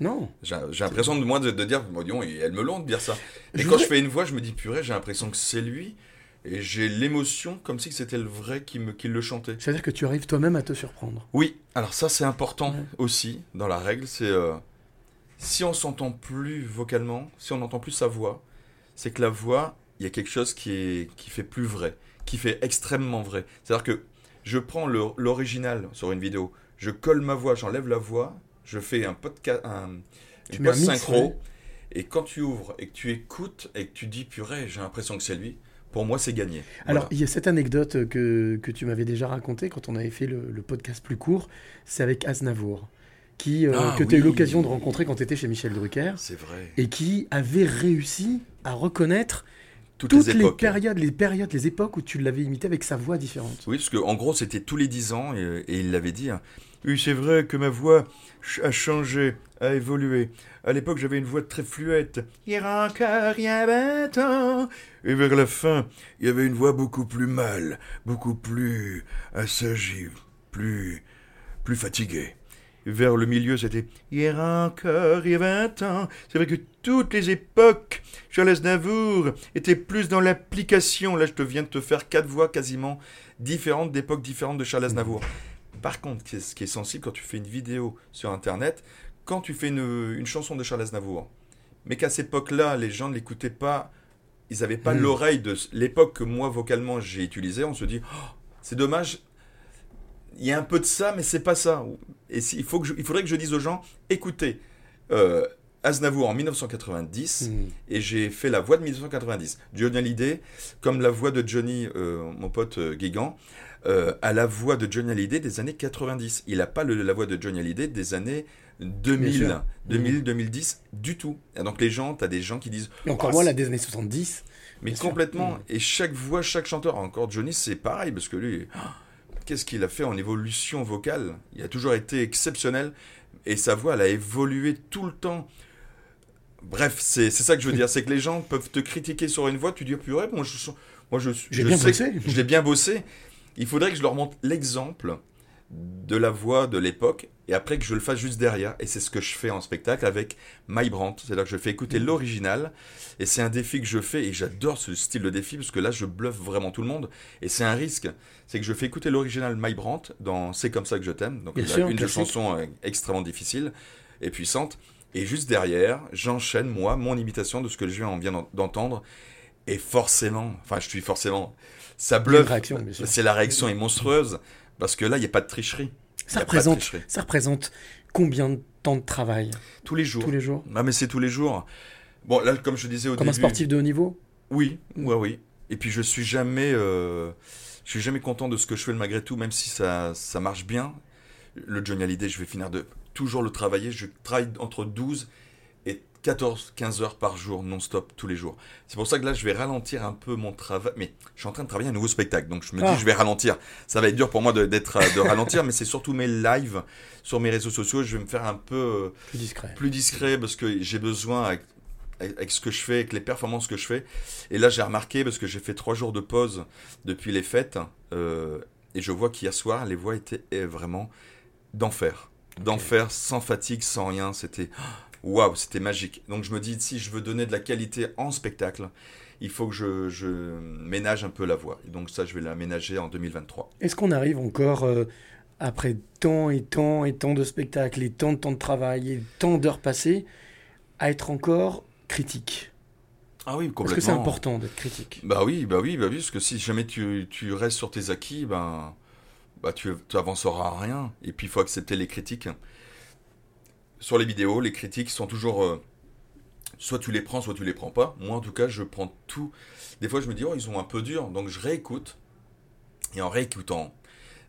[SPEAKER 1] Non.
[SPEAKER 4] J'ai l'impression de moi de, de dire, bon, disons, et elles me l'ont de dire ça. Et
[SPEAKER 1] Je
[SPEAKER 4] quand
[SPEAKER 1] voudrais-
[SPEAKER 4] je fais une voix, je me dis purée, j'ai l'impression que c'est lui. Et j'ai l'émotion comme si c'était le vrai qui, me, qui le chantait.
[SPEAKER 1] C'est-à-dire que tu arrives toi-même à te surprendre.
[SPEAKER 4] Oui, alors ça c'est important aussi dans la règle, c'est euh, si on s'entend plus vocalement, si on n'entend plus sa voix, c'est que la voix, il y a quelque chose qui, est, qui fait plus vrai, qui fait extrêmement vrai. C'est-à-dire que je prends l'original sur une vidéo, je colle ma voix, j'enlève la voix, je fais un podcast, un, une
[SPEAKER 1] mix,
[SPEAKER 4] synchro,
[SPEAKER 1] ouais.
[SPEAKER 4] et quand tu ouvres et que tu écoutes et que tu dis purée, j'ai l'impression que c'est lui, pour moi c'est gagné.
[SPEAKER 1] Alors,
[SPEAKER 4] Voilà.
[SPEAKER 1] il y a cette anecdote que, que tu m'avais déjà racontée quand on avait fait le, le podcast plus court, c'est avec Aznavour, qui, euh,
[SPEAKER 4] Ah,
[SPEAKER 1] que tu as eu l'occasion de rencontrer quand tu étais chez Michel Drucker.
[SPEAKER 4] C'est vrai.
[SPEAKER 1] Et qui avait réussi à reconnaître
[SPEAKER 4] Toutes
[SPEAKER 1] toutes,
[SPEAKER 4] les
[SPEAKER 1] périodes, les périodes, les époques où tu l'avais imité avec sa voix différente.
[SPEAKER 4] Oui, parce qu'en gros, c'était tous les 10 ans, et, et il l'avait dit. hein. Oui, c'est vrai que ma voix a changé, a évolué. À l'époque, j'avais une voix très fluette. Hier encore, il y a 20 ans. Et vers la fin, il y avait une voix beaucoup plus mâle, beaucoup plus assagie, plus, plus fatiguée. Vers le milieu, c'était Hier encore, il y a 20 ans. C'est vrai que toutes les époques, Charles Aznavour était plus dans l'application. Là, je te viens de te faire quatre voix quasiment différentes d'époques différentes de Charles Aznavour. Par contre, ce qui est- sensible quand tu fais une vidéo sur Internet, quand tu fais une, une chanson de Charles Aznavour, mais qu'à cette époque-là, les gens ne l'écoutaient pas, ils n'avaient pas
[SPEAKER 1] Mm.
[SPEAKER 4] l'oreille de l'époque que moi, vocalement, j'ai utilisée, on se dit, Oh, c'est dommage, il y a un peu de ça, mais c'est pas ça. Et si- il, faut que je- il faudrait que je dise aux gens, écoutez, euh, Aznavour en 1990, et j'ai fait la voix de 1990. Johnny Hallyday, comme la voix de Johnny, euh, mon pote euh, Guégan, euh, a la voix de Johnny Hallyday des années 90. Il n'a pas le- la voix de Johnny Hallyday des années 2000,
[SPEAKER 1] sûr.
[SPEAKER 4] 2000, 2010 du tout. Et donc les gens, tu as des gens qui disent...
[SPEAKER 1] Et encore
[SPEAKER 4] Oh,
[SPEAKER 1] moins la des années 70.
[SPEAKER 4] mais complètement.
[SPEAKER 1] Mm.
[SPEAKER 4] Et chaque voix, chaque chanteur, encore Johnny, c'est pareil, parce que lui, qu'est-ce qu'il a fait en évolution vocale Il a toujours été exceptionnel, et sa voix, elle a évolué tout le temps. Bref, c'est ça que je veux dire, c'est que les gens peuvent te critiquer sur une voix, tu dis, purée, moi je, moi, je,
[SPEAKER 1] J'ai
[SPEAKER 4] je
[SPEAKER 1] bien
[SPEAKER 4] sais
[SPEAKER 1] bossé.
[SPEAKER 4] je l'ai bien bossé. Il faudrait que je leur montre l'exemple de la voix de l'époque et après que je le fasse juste derrière. Et c'est ce que je fais en spectacle avec My Brandt. C'est-à-dire que je fais écouter l'original et c'est un défi que je fais et j'adore ce style de défi parce que là je bluffe vraiment tout le monde et c'est un risque. C'est que je fais écouter l'original My Brandt dans C'est comme ça que je t'aime. Donc
[SPEAKER 1] sûr,
[SPEAKER 4] une chansons euh, extrêmement difficile et puissante. Et juste derrière, j'enchaîne moi mon imitation de ce que je viens d'entendre. Et forcément, enfin je suis forcément, ça bluffe. C'est la réaction est monstrueuse parce que là il n'y a pas de tricherie.
[SPEAKER 1] Ça représente, ça représente combien de temps de travail
[SPEAKER 4] Tous les jours.
[SPEAKER 1] Tous les jours.
[SPEAKER 4] Ah mais c'est tous les jours. Bon là comme je disais au
[SPEAKER 1] Comme un
[SPEAKER 4] début.
[SPEAKER 1] sportif de haut niveau
[SPEAKER 4] Oui, ouais, oui. Et puis je suis jamais, euh, je suis jamais content de ce que je fais malgré tout, même si ça, ça marche bien. Le Johnny Hallyday, je vais finir de toujours le travailler. Je travaille entre 12 et 14, 15 heures par jour, non-stop, tous les jours. C'est pour ça que là, je vais ralentir un peu mon travail. Mais je suis en train de travailler un nouveau spectacle, donc je me
[SPEAKER 1] Ah.
[SPEAKER 4] dis, je vais ralentir. Ça va être dur pour moi de, d'être, de ralentir, mais c'est surtout mes lives sur mes réseaux sociaux. Je vais me faire un peu euh,
[SPEAKER 1] Plus discret.
[SPEAKER 4] plus discret parce que j'ai besoin avec, avec- avec ce que je fais, avec les performances que je fais. Et là, j'ai remarqué parce que j'ai fait trois jours de pause depuis les fêtes euh, et je vois qu'hier soir, les voix étaient eh, vraiment d'enfer, d'enfer, sans fatigue, sans rien. C'était waouh, c'était magique. Donc je me dis si je veux donner de la qualité en spectacle. Il faut que je, je ménage un peu la voix. Et donc ça, je vais la ménager en 2023.
[SPEAKER 1] Est-ce qu'on arrive encore, euh, après tant et tant et tant de spectacles, et tant de temps de travail, et tant d'heures passées, à être encore critique?
[SPEAKER 4] Ah oui, complètement.
[SPEAKER 1] Parce que c'est important d'être critique.
[SPEAKER 4] Bah oui, bah oui, bah oui, parce que si jamais tu, tu restes sur tes acquis, ben, bah tu, tu avanceras à rien. Et puis il faut accepter les critiques. Sur les vidéos, les critiques sont toujours, euh, soit tu les prends, soit tu les prends pas. Moi en tout cas, je prends tout. Des fois, je me dis oh ils sont un peu durs, donc je réécoute. Et en réécoutant,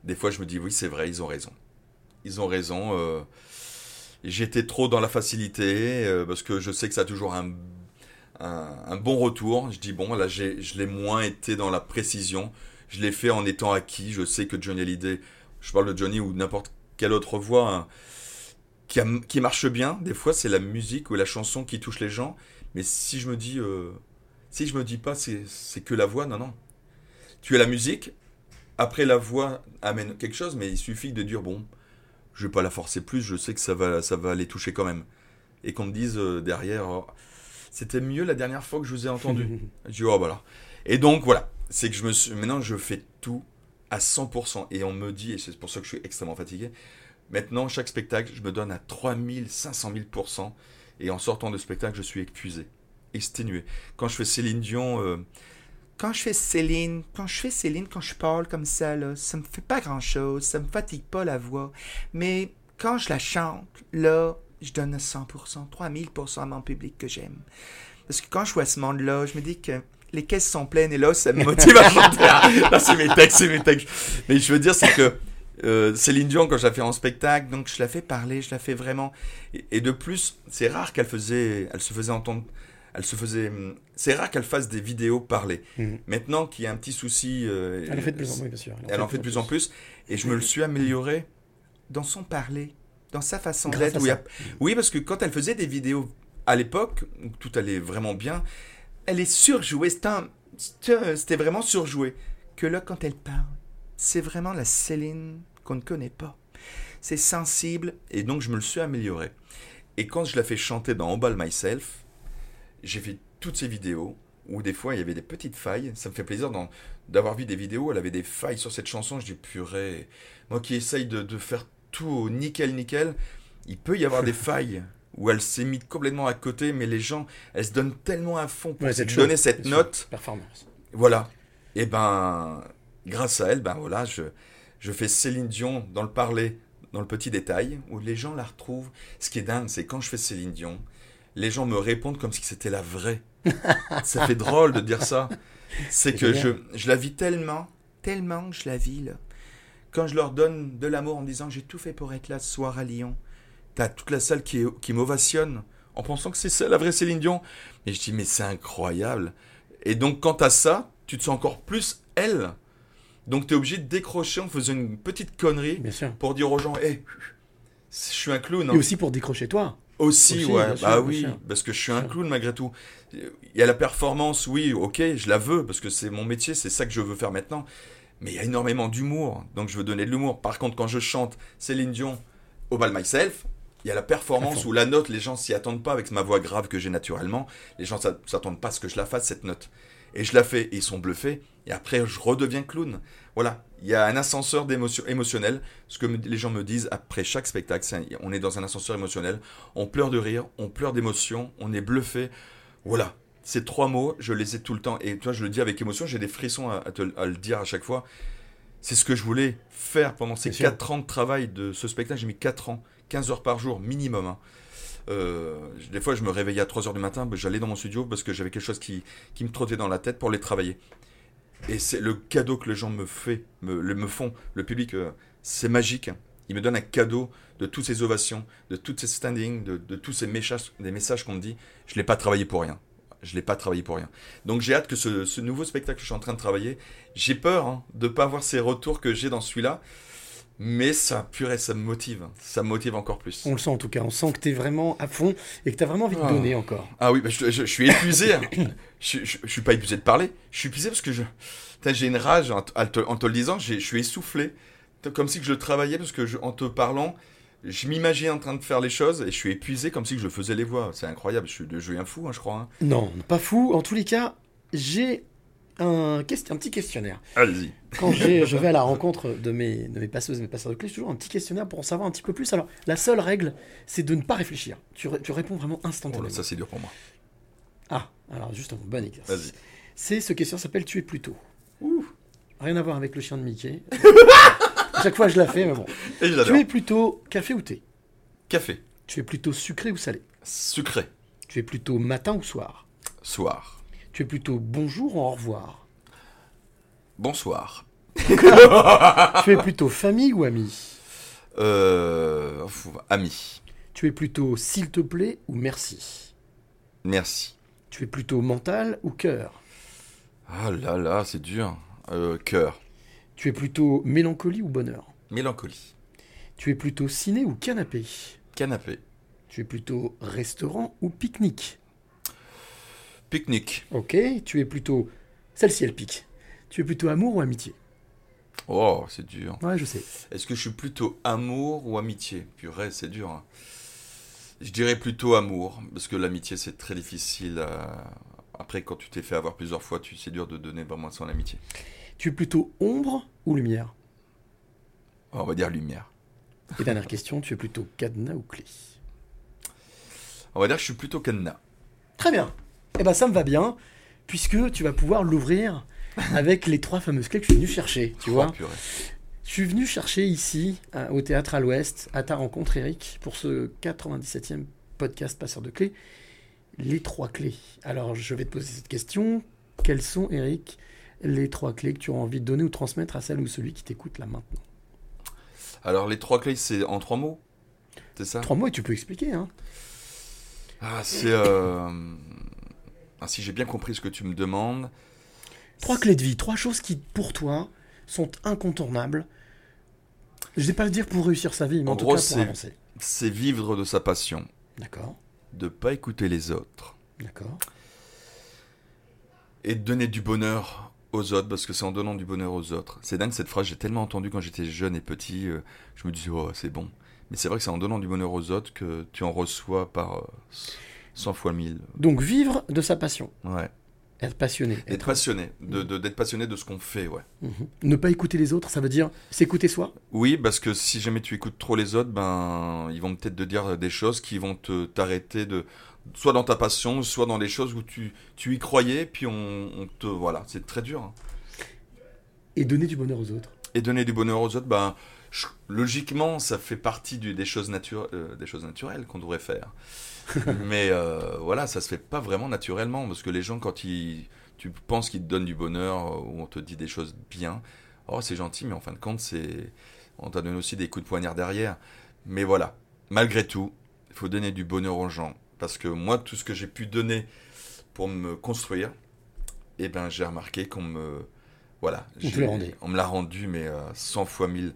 [SPEAKER 4] des fois, je me dis oui c'est vrai, ils ont raison. Ils ont raison. euh, J'étais trop dans la facilité euh, parce que je sais que ça a toujours un bon retour. Je dis, bon, là, je l'ai moins été dans la précision. Je l'ai fait en étant acquis. Je sais que Johnny Hallyday, je parle de Johnny ou n'importe quelle autre voix hein, qui, a- qui marche bien. Des fois, c'est la musique ou la chanson qui touche les gens. Mais si je me dis, euh, si je me dis pas, c'est que la voix, non, non. Tu as la musique. Après, la voix amène quelque chose, mais il suffit de dire, bon, je vais pas la forcer plus. Je sais que ça va, ça va les toucher quand même. Et qu'on me dise euh, derrière, oh, c'était mieux la dernière fois que je vous ai entendu. je dis, oh voilà. Et donc, voilà. C'est que je me suis. Maintenant, je fais tout à 100%. Et on me dit, et c'est pour ça que je suis extrêmement fatigué, maintenant, chaque spectacle, je me donne à 3000, 500 000%. Et en sortant de spectacle, je suis épuisé, exténué. Quand je fais Céline Dion. euh, quand je fais Céline, quand je fais Céline, quand je parle comme ça, là, ça me fait pas grand chose, ça me fatigue pas la voix. Mais quand je la chante, là, je donne 100%, 3000% à mon public que j'aime. Parce que quand je vois ce monde-là, je me dis que les caisses sont pleines et là, ça me motive à chanter. Là, c'est mes textes, c'est mes textes. Mais je veux dire, c'est que euh, Céline Dion, quand je la fais en spectacle, donc je la fais parler, je la fais vraiment. Et, et de plus, c'est rare qu'elle faisait, elle se faisait entendre. Elle se faisait. hum, C'est rare qu'elle fasse des vidéos parler.
[SPEAKER 1] Mhm.
[SPEAKER 4] Maintenant qu'il y a un petit souci. euh,
[SPEAKER 1] Elle en fait de plus en- oui, bien sûr,
[SPEAKER 4] Elle en fait de plus en plus. Et je me le suis amélioré dans son parler, dans sa façon d'être. a-
[SPEAKER 1] ça.
[SPEAKER 4] Oui, parce que quand elle faisait des vidéos à l'époque, où tout allait vraiment bien, elle est surjouée. C'était un- c'était c'était vraiment surjoué. Que là, quand elle parle, c'est vraiment la Céline qu'on ne connaît pas. C'est sensible, et donc je me le suis amélioré. Et quand je la fais chanter dans All By Myself, j'ai fait toutes ces vidéos où des fois il y avait des petites failles. Ça me fait plaisir d'avoir vu des vidéos où elle avait des failles sur cette chanson. Je dis purée, moi qui essaye de, de faire tout au nickel nickel, il peut y avoir des failles où elle s'est mise complètement à côté, mais les gens, elle se donne tellement à fond pour
[SPEAKER 1] Ouais,
[SPEAKER 4] donner cette note.
[SPEAKER 1] Performance.
[SPEAKER 4] Voilà. Et ben, grâce à elle, ben voilà, je, je fais Céline Dion dans le parler, dans le petit détail, où les gens la retrouvent. Ce qui est dingue, c'est quand je fais Céline Dion, les gens me répondent comme si c'était la vraie. ça fait drôle de dire ça. C'est que je, je la vis tellement, tellement que je la vis, là. Quand je leur donne de l'amour en me disant j'ai tout fait pour être là ce soir à Lyon, t'as toute la salle qui, qui m'ovationne en pensant que c'est ça la vraie Céline Dion. Et je dis mais c'est incroyable. Et donc quand t'as ça, tu te sens encore plus elle. Donc t'es obligé de décrocher en faisant une petite connerie pour dire aux gens hé, je suis un clown. hein.
[SPEAKER 1] Et aussi pour décrocher toi.
[SPEAKER 4] Aussi,
[SPEAKER 1] Aussi,
[SPEAKER 4] ouais.
[SPEAKER 1] sûr,
[SPEAKER 4] bah oui, parce que je suis un clown malgré tout. Il y a la performance, oui, ok, je la veux, parce que c'est mon métier, c'est ça que je veux faire maintenant. Mais il y a énormément d'humour, donc je veux donner de l'humour. Par contre, quand je chante Céline Dion, All By Myself, il y a la performance où la note, les gens s'y attendent pas avec ma voix grave que j'ai naturellement. Les gens s'a- s'attendent pas à ce que je la fasse, cette note. Et je la fais, et ils sont bluffés. Et après, je redeviens clown. Voilà, il y a un ascenseur d'émotion émotionnel. Ce que les gens me disent après chaque spectacle, un- on est dans un ascenseur émotionnel. On pleure de rire, on pleure d'émotion, on est bluffé. Voilà, ces trois mots, je les ai tout le temps. Et toi, je le dis avec émotion, j'ai des frissons à, à te- à le dire à chaque fois. C'est ce que je voulais faire pendant ces
[SPEAKER 1] Bien sûr.
[SPEAKER 4] 4 ans de travail de ce spectacle. J'ai mis 4 ans, 15 heures par jour minimum. hein. Euh, des fois, je me réveillais à 3 heures du matin, ben, j'allais dans mon studio parce que j'avais quelque chose qui, qui me trottait dans la tête pour les travailler. Et c'est le cadeau que les gens me, fait, me, me font, le public, euh, c'est magique. Ils me donnent un cadeau de toutes ces ovations, de toutes ces standings, de, tous ces messages, qu'on me dit. Je ne l'ai pas travaillé pour rien. Je l'ai pas travaillé pour rien. Donc j'ai hâte que ce, ce nouveau spectacle que je suis en train de travailler, j'ai peur hein, de ne pas avoir ces retours que j'ai dans celui-là. Mais ça, purée, ça me motive. Ça me motive encore plus.
[SPEAKER 1] On le sent en tout cas, on sent que tu es vraiment à fond et que tu as vraiment envie de
[SPEAKER 4] Ah.
[SPEAKER 1] donner encore.
[SPEAKER 4] Ah oui, bah, je, je- je suis épuisé. je, je, suis pas épuisé de parler. Je suis épuisé parce que je, j'ai une rage en, te- en le disant. j'ai- Je suis essoufflé, comme si que je travaillais parce que je- en te parlant, je m'imagine en train de faire les choses et je suis épuisé comme si que je faisais les voix. C'est incroyable. Je suis, je suis un fou, hein, je crois. hein.
[SPEAKER 1] Non, pas fou. En tous les cas, j'ai un, petit questionnaire.
[SPEAKER 4] Allez-y.
[SPEAKER 1] Quand je vais à la rencontre de mes, de mes passeuses et mes passeurs de clés, toujours un petit questionnaire pour en savoir un petit peu plus. Alors, la seule règle, c'est de ne pas réfléchir. Tu, ré- tu réponds vraiment
[SPEAKER 4] Oh
[SPEAKER 1] instantanément.
[SPEAKER 4] là, ça c'est dur pour moi.
[SPEAKER 1] Ah, alors juste un bon exercice.
[SPEAKER 4] Vas-y.
[SPEAKER 1] C'est ce questionnaire s'appelle Tu es plutôt. Rien à voir avec le chien de Mickey. à chaque fois je la fais, mais bon.
[SPEAKER 4] Et je l'adore.
[SPEAKER 1] Tu es plutôt café ou thé?
[SPEAKER 4] Café.
[SPEAKER 1] Tu es plutôt sucré ou salé?
[SPEAKER 4] Sucré.
[SPEAKER 1] Tu es plutôt matin ou soir?
[SPEAKER 4] Soir.
[SPEAKER 1] Tu es plutôt bonjour ou au revoir?
[SPEAKER 4] Bonsoir.
[SPEAKER 1] Tu es plutôt famille ou ami
[SPEAKER 4] Euh, ami.
[SPEAKER 1] Tu es plutôt s'il te plaît ou merci?
[SPEAKER 4] Merci.
[SPEAKER 1] Tu es plutôt mental ou cœur?
[SPEAKER 4] Ah là là, c'est dur. Euh, cœur.
[SPEAKER 1] Tu es plutôt mélancolie ou bonheur?
[SPEAKER 4] Mélancolie.
[SPEAKER 1] Tu es plutôt ciné ou canapé?
[SPEAKER 4] Canapé.
[SPEAKER 1] Tu es plutôt restaurant ou pique-nique?
[SPEAKER 4] Pique-nique.
[SPEAKER 1] Ok, tu es plutôt... Celle-ci, elle pique. Tu es plutôt amour ou amitié?
[SPEAKER 4] Oh, c'est dur.
[SPEAKER 1] Ouais, je sais.
[SPEAKER 4] Est-ce que je suis plutôt amour ou amitié? Purée, c'est dur. hein. Je dirais plutôt amour, parce que l'amitié, c'est très difficile. à- Après, quand tu t'es fait avoir plusieurs fois, tu... c'est dur de donner vraiment son amitié.
[SPEAKER 1] Tu es plutôt ombre ou lumière?
[SPEAKER 4] On va dire lumière.
[SPEAKER 1] Et dernière question, tu es plutôt cadenas ou clé?
[SPEAKER 4] On va dire que je suis plutôt cadenas.
[SPEAKER 1] Très bien. Eh ben ça me va bien, puisque tu vas pouvoir l'ouvrir avec les trois fameuses clés que je suis venu chercher, tu
[SPEAKER 4] Oh,
[SPEAKER 1] vois.
[SPEAKER 4] purée.
[SPEAKER 1] Je suis venu chercher ici, au Théâtre à l'Ouest, à ta rencontre, Eric, pour ce 97e podcast Passeur de clés, les trois clés. Alors, je vais te poser cette question. Quelles sont, Eric, les trois clés que tu as envie de donner ou transmettre à celle ou celui qui t'écoute là maintenant?
[SPEAKER 4] Alors, les trois clés, c'est en trois mots? C'est ça?
[SPEAKER 1] Trois mots et tu peux expliquer, hein.
[SPEAKER 4] Ah, c'est. euh, si j'ai bien compris ce que tu me demandes.
[SPEAKER 1] Trois clés de vie, trois choses qui, pour toi, sont incontournables. Je vais pas le dire pour réussir sa vie, mais en,
[SPEAKER 4] En
[SPEAKER 1] tout
[SPEAKER 4] gros,
[SPEAKER 1] cas pour
[SPEAKER 4] c'est
[SPEAKER 1] avancer.
[SPEAKER 4] c'est vivre de sa passion.
[SPEAKER 1] D'accord.
[SPEAKER 4] De pas écouter les autres.
[SPEAKER 1] D'accord.
[SPEAKER 4] Et de donner du bonheur aux autres, parce que c'est en donnant du bonheur aux autres. C'est dingue cette phrase, j'ai tellement entendu quand j'étais jeune et petit, euh, je me disais, oh, c'est bon. Mais c'est vrai que c'est en donnant du bonheur aux autres que tu en reçois par euh, 100 fois 1000.
[SPEAKER 1] Donc, vivre de sa passion.
[SPEAKER 4] Ouais.
[SPEAKER 1] Être passionné.
[SPEAKER 4] Être passionné, de- de- d'être passionné de ce qu'on fait, ouais.
[SPEAKER 1] Mhm. Ne pas écouter les autres, ça veut dire s'écouter soi?
[SPEAKER 4] Oui, parce que si jamais tu écoutes trop les autres, ben ils vont peut-être te dire des choses qui vont te t'arrêter de soit dans ta passion, soit dans les choses où tu, tu y croyais, puis on, on te voilà, c'est très dur. hein.
[SPEAKER 1] et donner du bonheur aux autres.
[SPEAKER 4] Et donner du bonheur aux autres, ben logiquement, ça fait partie du- des choses nature- euh, des choses naturelles qu'on devrait faire. Mais euh, voilà, ça se fait pas vraiment naturellement parce que les gens quand ils tu penses qu'ils te donnent du bonheur euh, ou on te dit des choses bien, oh c'est gentil, mais en fin de compte c'est on t'a donné aussi des coups de poignard derrière. Mais voilà, malgré tout, il faut donner du bonheur aux gens parce que moi tout ce que j'ai pu donner pour me construire, eh ben j'ai remarqué qu'on me voilà,
[SPEAKER 1] On
[SPEAKER 4] me l'a rendu mais euh, 100 fois 1000.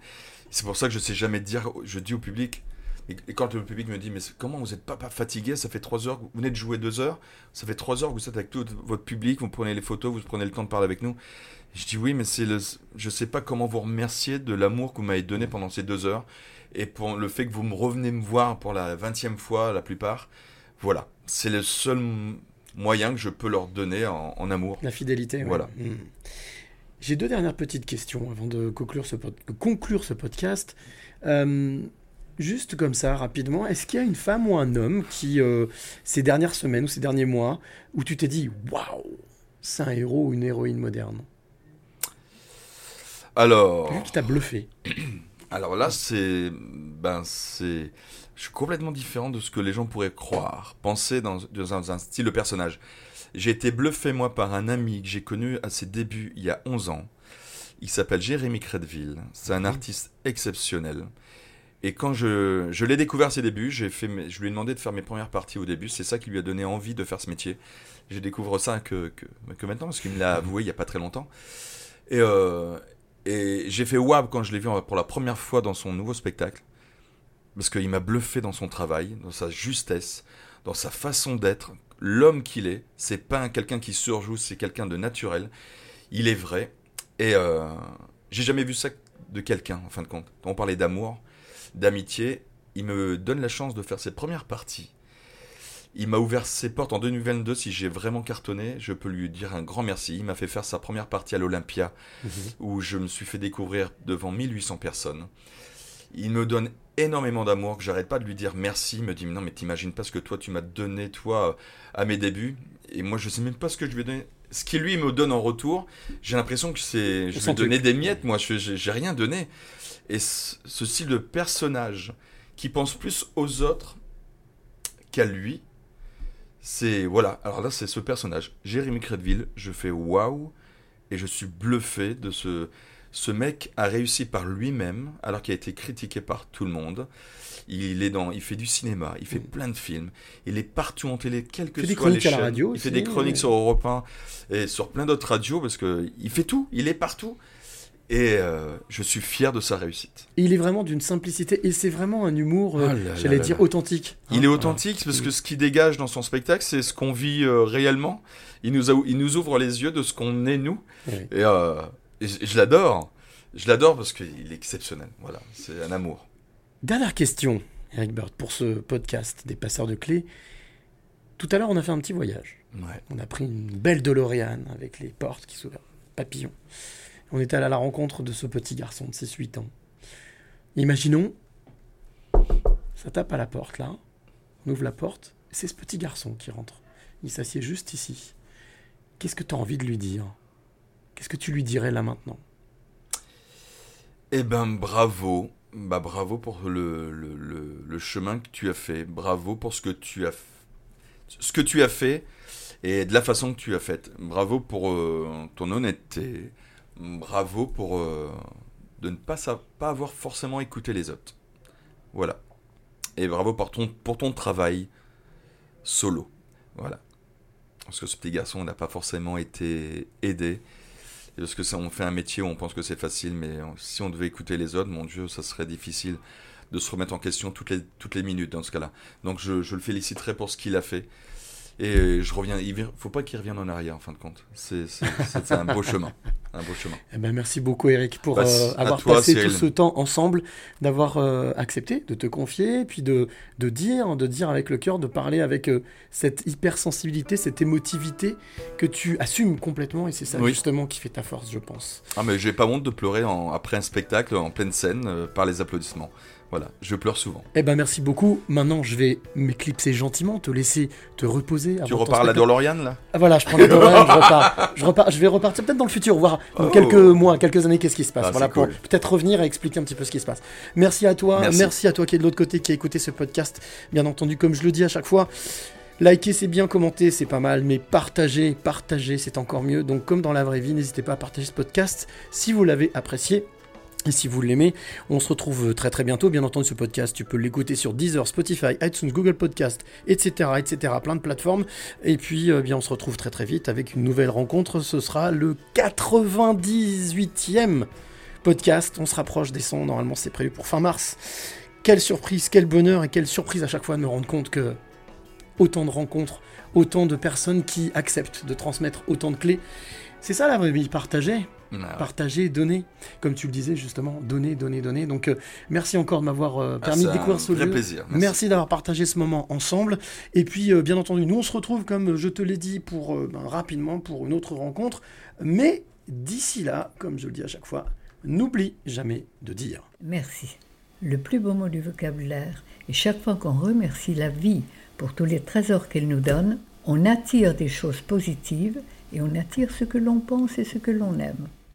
[SPEAKER 4] C'est pour ça que je sais jamais dire je dis au public et, et quand le public me dit, mais comment vous n'êtes pas, pas fatigué Ça fait trois heures, que vous venez de jouer deux heures, ça fait trois heures que vous êtes avec tout votre public, vous prenez les photos, vous prenez le temps de parler avec nous. Je dis oui, mais c'est le, je sais pas comment vous remercier de l'amour que vous m'avez donné pendant ces deux heures et pour le fait que vous me revenez me voir pour la vingtième fois la plupart. Voilà, c'est le seul moyen que je peux leur donner en, en amour.
[SPEAKER 1] La fidélité. ouais.
[SPEAKER 4] Voilà.
[SPEAKER 1] Mm. J'ai deux dernières petites questions avant de conclure ce, pod- conclure ce podcast. Euh, juste comme ça, rapidement, est-ce qu'il y a une femme ou un homme qui, euh, ces dernières semaines ou ces derniers mois, où tu t'es dit, waouh, c'est un héros ou une héroïne moderne?
[SPEAKER 4] Alors.
[SPEAKER 1] Quelqu'un qui t'a bluffé
[SPEAKER 4] Alors là, c'est. Ben, c'est. Je suis complètement différent de ce que les gens pourraient croire, penser dans, dans un style de personnage. J'ai été bluffé, moi, par un ami que j'ai connu à ses débuts il y a 11 ans. Il s'appelle Jérémy Credville. C'est un artiste exceptionnel. Et quand je, je l'ai découvert ses débuts, je lui ai demandé de faire mes premières parties au début. C'est ça qui lui a donné envie de faire ce métier. J'ai découvert ça que, maintenant, parce qu'il me l'a avoué il n'y a pas très longtemps. Et, euh, et j'ai fait waouh quand je l'ai vu pour la première fois dans son nouveau spectacle. Parce qu'il m'a bluffé dans son travail, dans sa justesse, dans sa façon d'être. L'homme qu'il est, c'est pas un- quelqu'un qui surjoue, c'est quelqu'un de naturel. Il est vrai. Et euh, j'ai jamais vu ça de quelqu'un, en fin de compte. On parlait d'amour, d'amitié. Il me donne la chance de faire ses premières parties. Il m'a ouvert ses portes en 2022. Si j'ai vraiment cartonné, je peux lui dire un grand merci. Il m'a fait faire sa première partie à l'Olympia,
[SPEAKER 1] Mhm.
[SPEAKER 4] où je me suis fait découvrir devant 1800 personnes. Il me donne énormément d'amour, que j'arrête pas de lui dire merci. Il me dit, non, mais t'imagines pas ce que toi, tu m'as donné, toi, à mes débuts. Et moi, je sais même pas ce que je lui ai donné. Ce qu'il lui me donne en retour, j'ai l'impression que c'est. Je lui ai donné des miettes, moi, je- j'ai rien donné. Et ce, style de personnage qui pense plus aux autres qu'à lui, c'est. Voilà, alors là, c'est ce personnage. Jérémy Credville, je fais waouh, et je suis bluffé de ce. Ce mec a réussi par lui-même, alors qu'il a été critiqué par tout le monde. Il est dans, il fait du cinéma, il fait plein de films, il est partout en télé, quelle que
[SPEAKER 1] Mm. Il fait des
[SPEAKER 4] soit les
[SPEAKER 1] chroniques à la
[SPEAKER 4] chaînes.
[SPEAKER 1] radio
[SPEAKER 4] Il fait des chroniques
[SPEAKER 1] ouais.
[SPEAKER 4] sur Europe 1 et sur plein d'autres radios parce que il fait tout, il est partout. Et euh, je suis fier de sa réussite.
[SPEAKER 1] Il est vraiment d'une simplicité et c'est vraiment un humour, euh,
[SPEAKER 4] Ah
[SPEAKER 1] j'allais dire,
[SPEAKER 4] là.
[SPEAKER 1] authentique.
[SPEAKER 4] Il
[SPEAKER 1] Hein,
[SPEAKER 4] est
[SPEAKER 1] voilà.
[SPEAKER 4] authentique parce que ce qu'il dégage dans son spectacle, c'est ce qu'on vit euh, réellement. Il nous, a- il nous ouvre les yeux de ce qu'on est nous. Et, euh, et je, je l'adore. Je l'adore parce qu'il est exceptionnel. Voilà, c'est un amour.
[SPEAKER 1] Dernière question, Eric Bird, pour ce podcast des passeurs de clés. Tout à l'heure, on a fait un petit voyage.
[SPEAKER 4] Ouais.
[SPEAKER 1] On a pris une belle DeLorean avec les portes qui s'ouvrent, papillon. On est allé à la rencontre de ce petit garçon de 6-8 ans. Imaginons, ça tape à la porte là, on ouvre la porte, c'est ce petit garçon qui rentre. Il s'assied juste ici. Qu'est-ce que tu as envie de lui dire? Qu'est-ce que tu lui dirais là maintenant?
[SPEAKER 4] Eh ben bravo, bah bravo pour le, chemin que tu as fait, bravo pour ce que tu as, ce que tu as fait et de la façon que tu as faite. Bravo pour euh, ton honnêteté, bravo pour euh, de ne pas, avoir forcément écouté les autres. Voilà. Et bravo pour ton, travail solo. Voilà. Parce que ce petit garçon n'a pas forcément été aidé. Et Parce que ça, on fait un métier où on pense que c'est facile, mais euh, si on devait écouter les autres, mon Dieu, ça serait difficile de se remettre en question toutes les, minutes dans ce cas-là. Donc je le féliciterai pour ce qu'il a fait. Et je reviens, il ne faut pas qu'il revienne en arrière en fin de compte. C'est un beau chemin. Un beau chemin.
[SPEAKER 1] Eh ben, merci beaucoup Eric pour
[SPEAKER 4] Bah,
[SPEAKER 1] euh, avoir
[SPEAKER 4] toi,
[SPEAKER 1] passé
[SPEAKER 4] Cyril.
[SPEAKER 1] tout ce temps ensemble, d'avoir euh, accepté de te confier, puis de, de dire, de dire avec le cœur, de parler avec euh, cette hypersensibilité, cette émotivité que tu assumes complètement et c'est ça
[SPEAKER 4] Oui.
[SPEAKER 1] justement qui fait ta force, je pense.
[SPEAKER 4] Ah mais j'ai pas honte de pleurer en- après un spectacle en pleine scène par les applaudissements. Voilà, je pleure souvent.
[SPEAKER 1] Eh ben merci beaucoup. Maintenant, je vais m'éclipser gentiment, te laisser te reposer.
[SPEAKER 4] Tu repars à la. DeLorean là?
[SPEAKER 1] Ah voilà, je prends la DeLorean, je repars. Je repars. Je vais repartir peut-être dans le futur, voir dans
[SPEAKER 4] Oh.
[SPEAKER 1] quelques mois, quelques années, qu'est-ce qui se passe.
[SPEAKER 4] Ah,
[SPEAKER 1] voilà, pour peut-être revenir et expliquer un petit peu ce qui se passe. Merci à toi, merci,
[SPEAKER 4] Merci.
[SPEAKER 1] à toi qui est de l'autre côté, qui a écouté ce podcast. Bien entendu, comme je le dis à chaque fois. Liker c'est bien, commenter c'est pas mal, mais partager, partager c'est encore mieux. Donc comme dans la vraie vie, n'hésitez pas à partager ce podcast si vous l'avez apprécié. Et si vous l'aimez, on se retrouve très très bientôt. Bien entendu, ce podcast, tu peux l'écouter sur Deezer, Spotify, iTunes, Google Podcast, etc., etc., plein de plateformes. Et puis, euh, bien, on se retrouve très très vite avec une nouvelle rencontre. Ce sera le 98e podcast. On se rapproche des sons. Normalement, c'est prévu pour fin mars. Quelle surprise, quel bonheur et quelle surprise à chaque fois de me rendre compte que autant de rencontres, autant de personnes qui acceptent de transmettre autant de clés. C'est ça la vraie vie, partager.
[SPEAKER 4] Ah.
[SPEAKER 1] Partager, donner. Comme tu le disais justement, donner, donner, donner. Donc euh, merci encore de m'avoir euh,
[SPEAKER 4] Ah,
[SPEAKER 1] permis de découvrir
[SPEAKER 4] un
[SPEAKER 1] ce
[SPEAKER 4] vrai
[SPEAKER 1] lieu.
[SPEAKER 4] plaisir,
[SPEAKER 1] Merci,
[SPEAKER 4] merci.
[SPEAKER 1] d'avoir partagé ce moment ensemble. Et puis euh, bien entendu, nous on se retrouve comme je te l'ai dit pour euh, ben, rapidement pour une autre rencontre. Mais d'ici là, comme je le dis à chaque fois, n'oublie jamais de dire.
[SPEAKER 10] Merci. Le plus beau mot du vocabulaire. Et chaque fois qu'on remercie la vie pour tous les trésors qu'elle nous donne, on attire des choses positives et on attire ce que l'on pense et ce que l'on aime.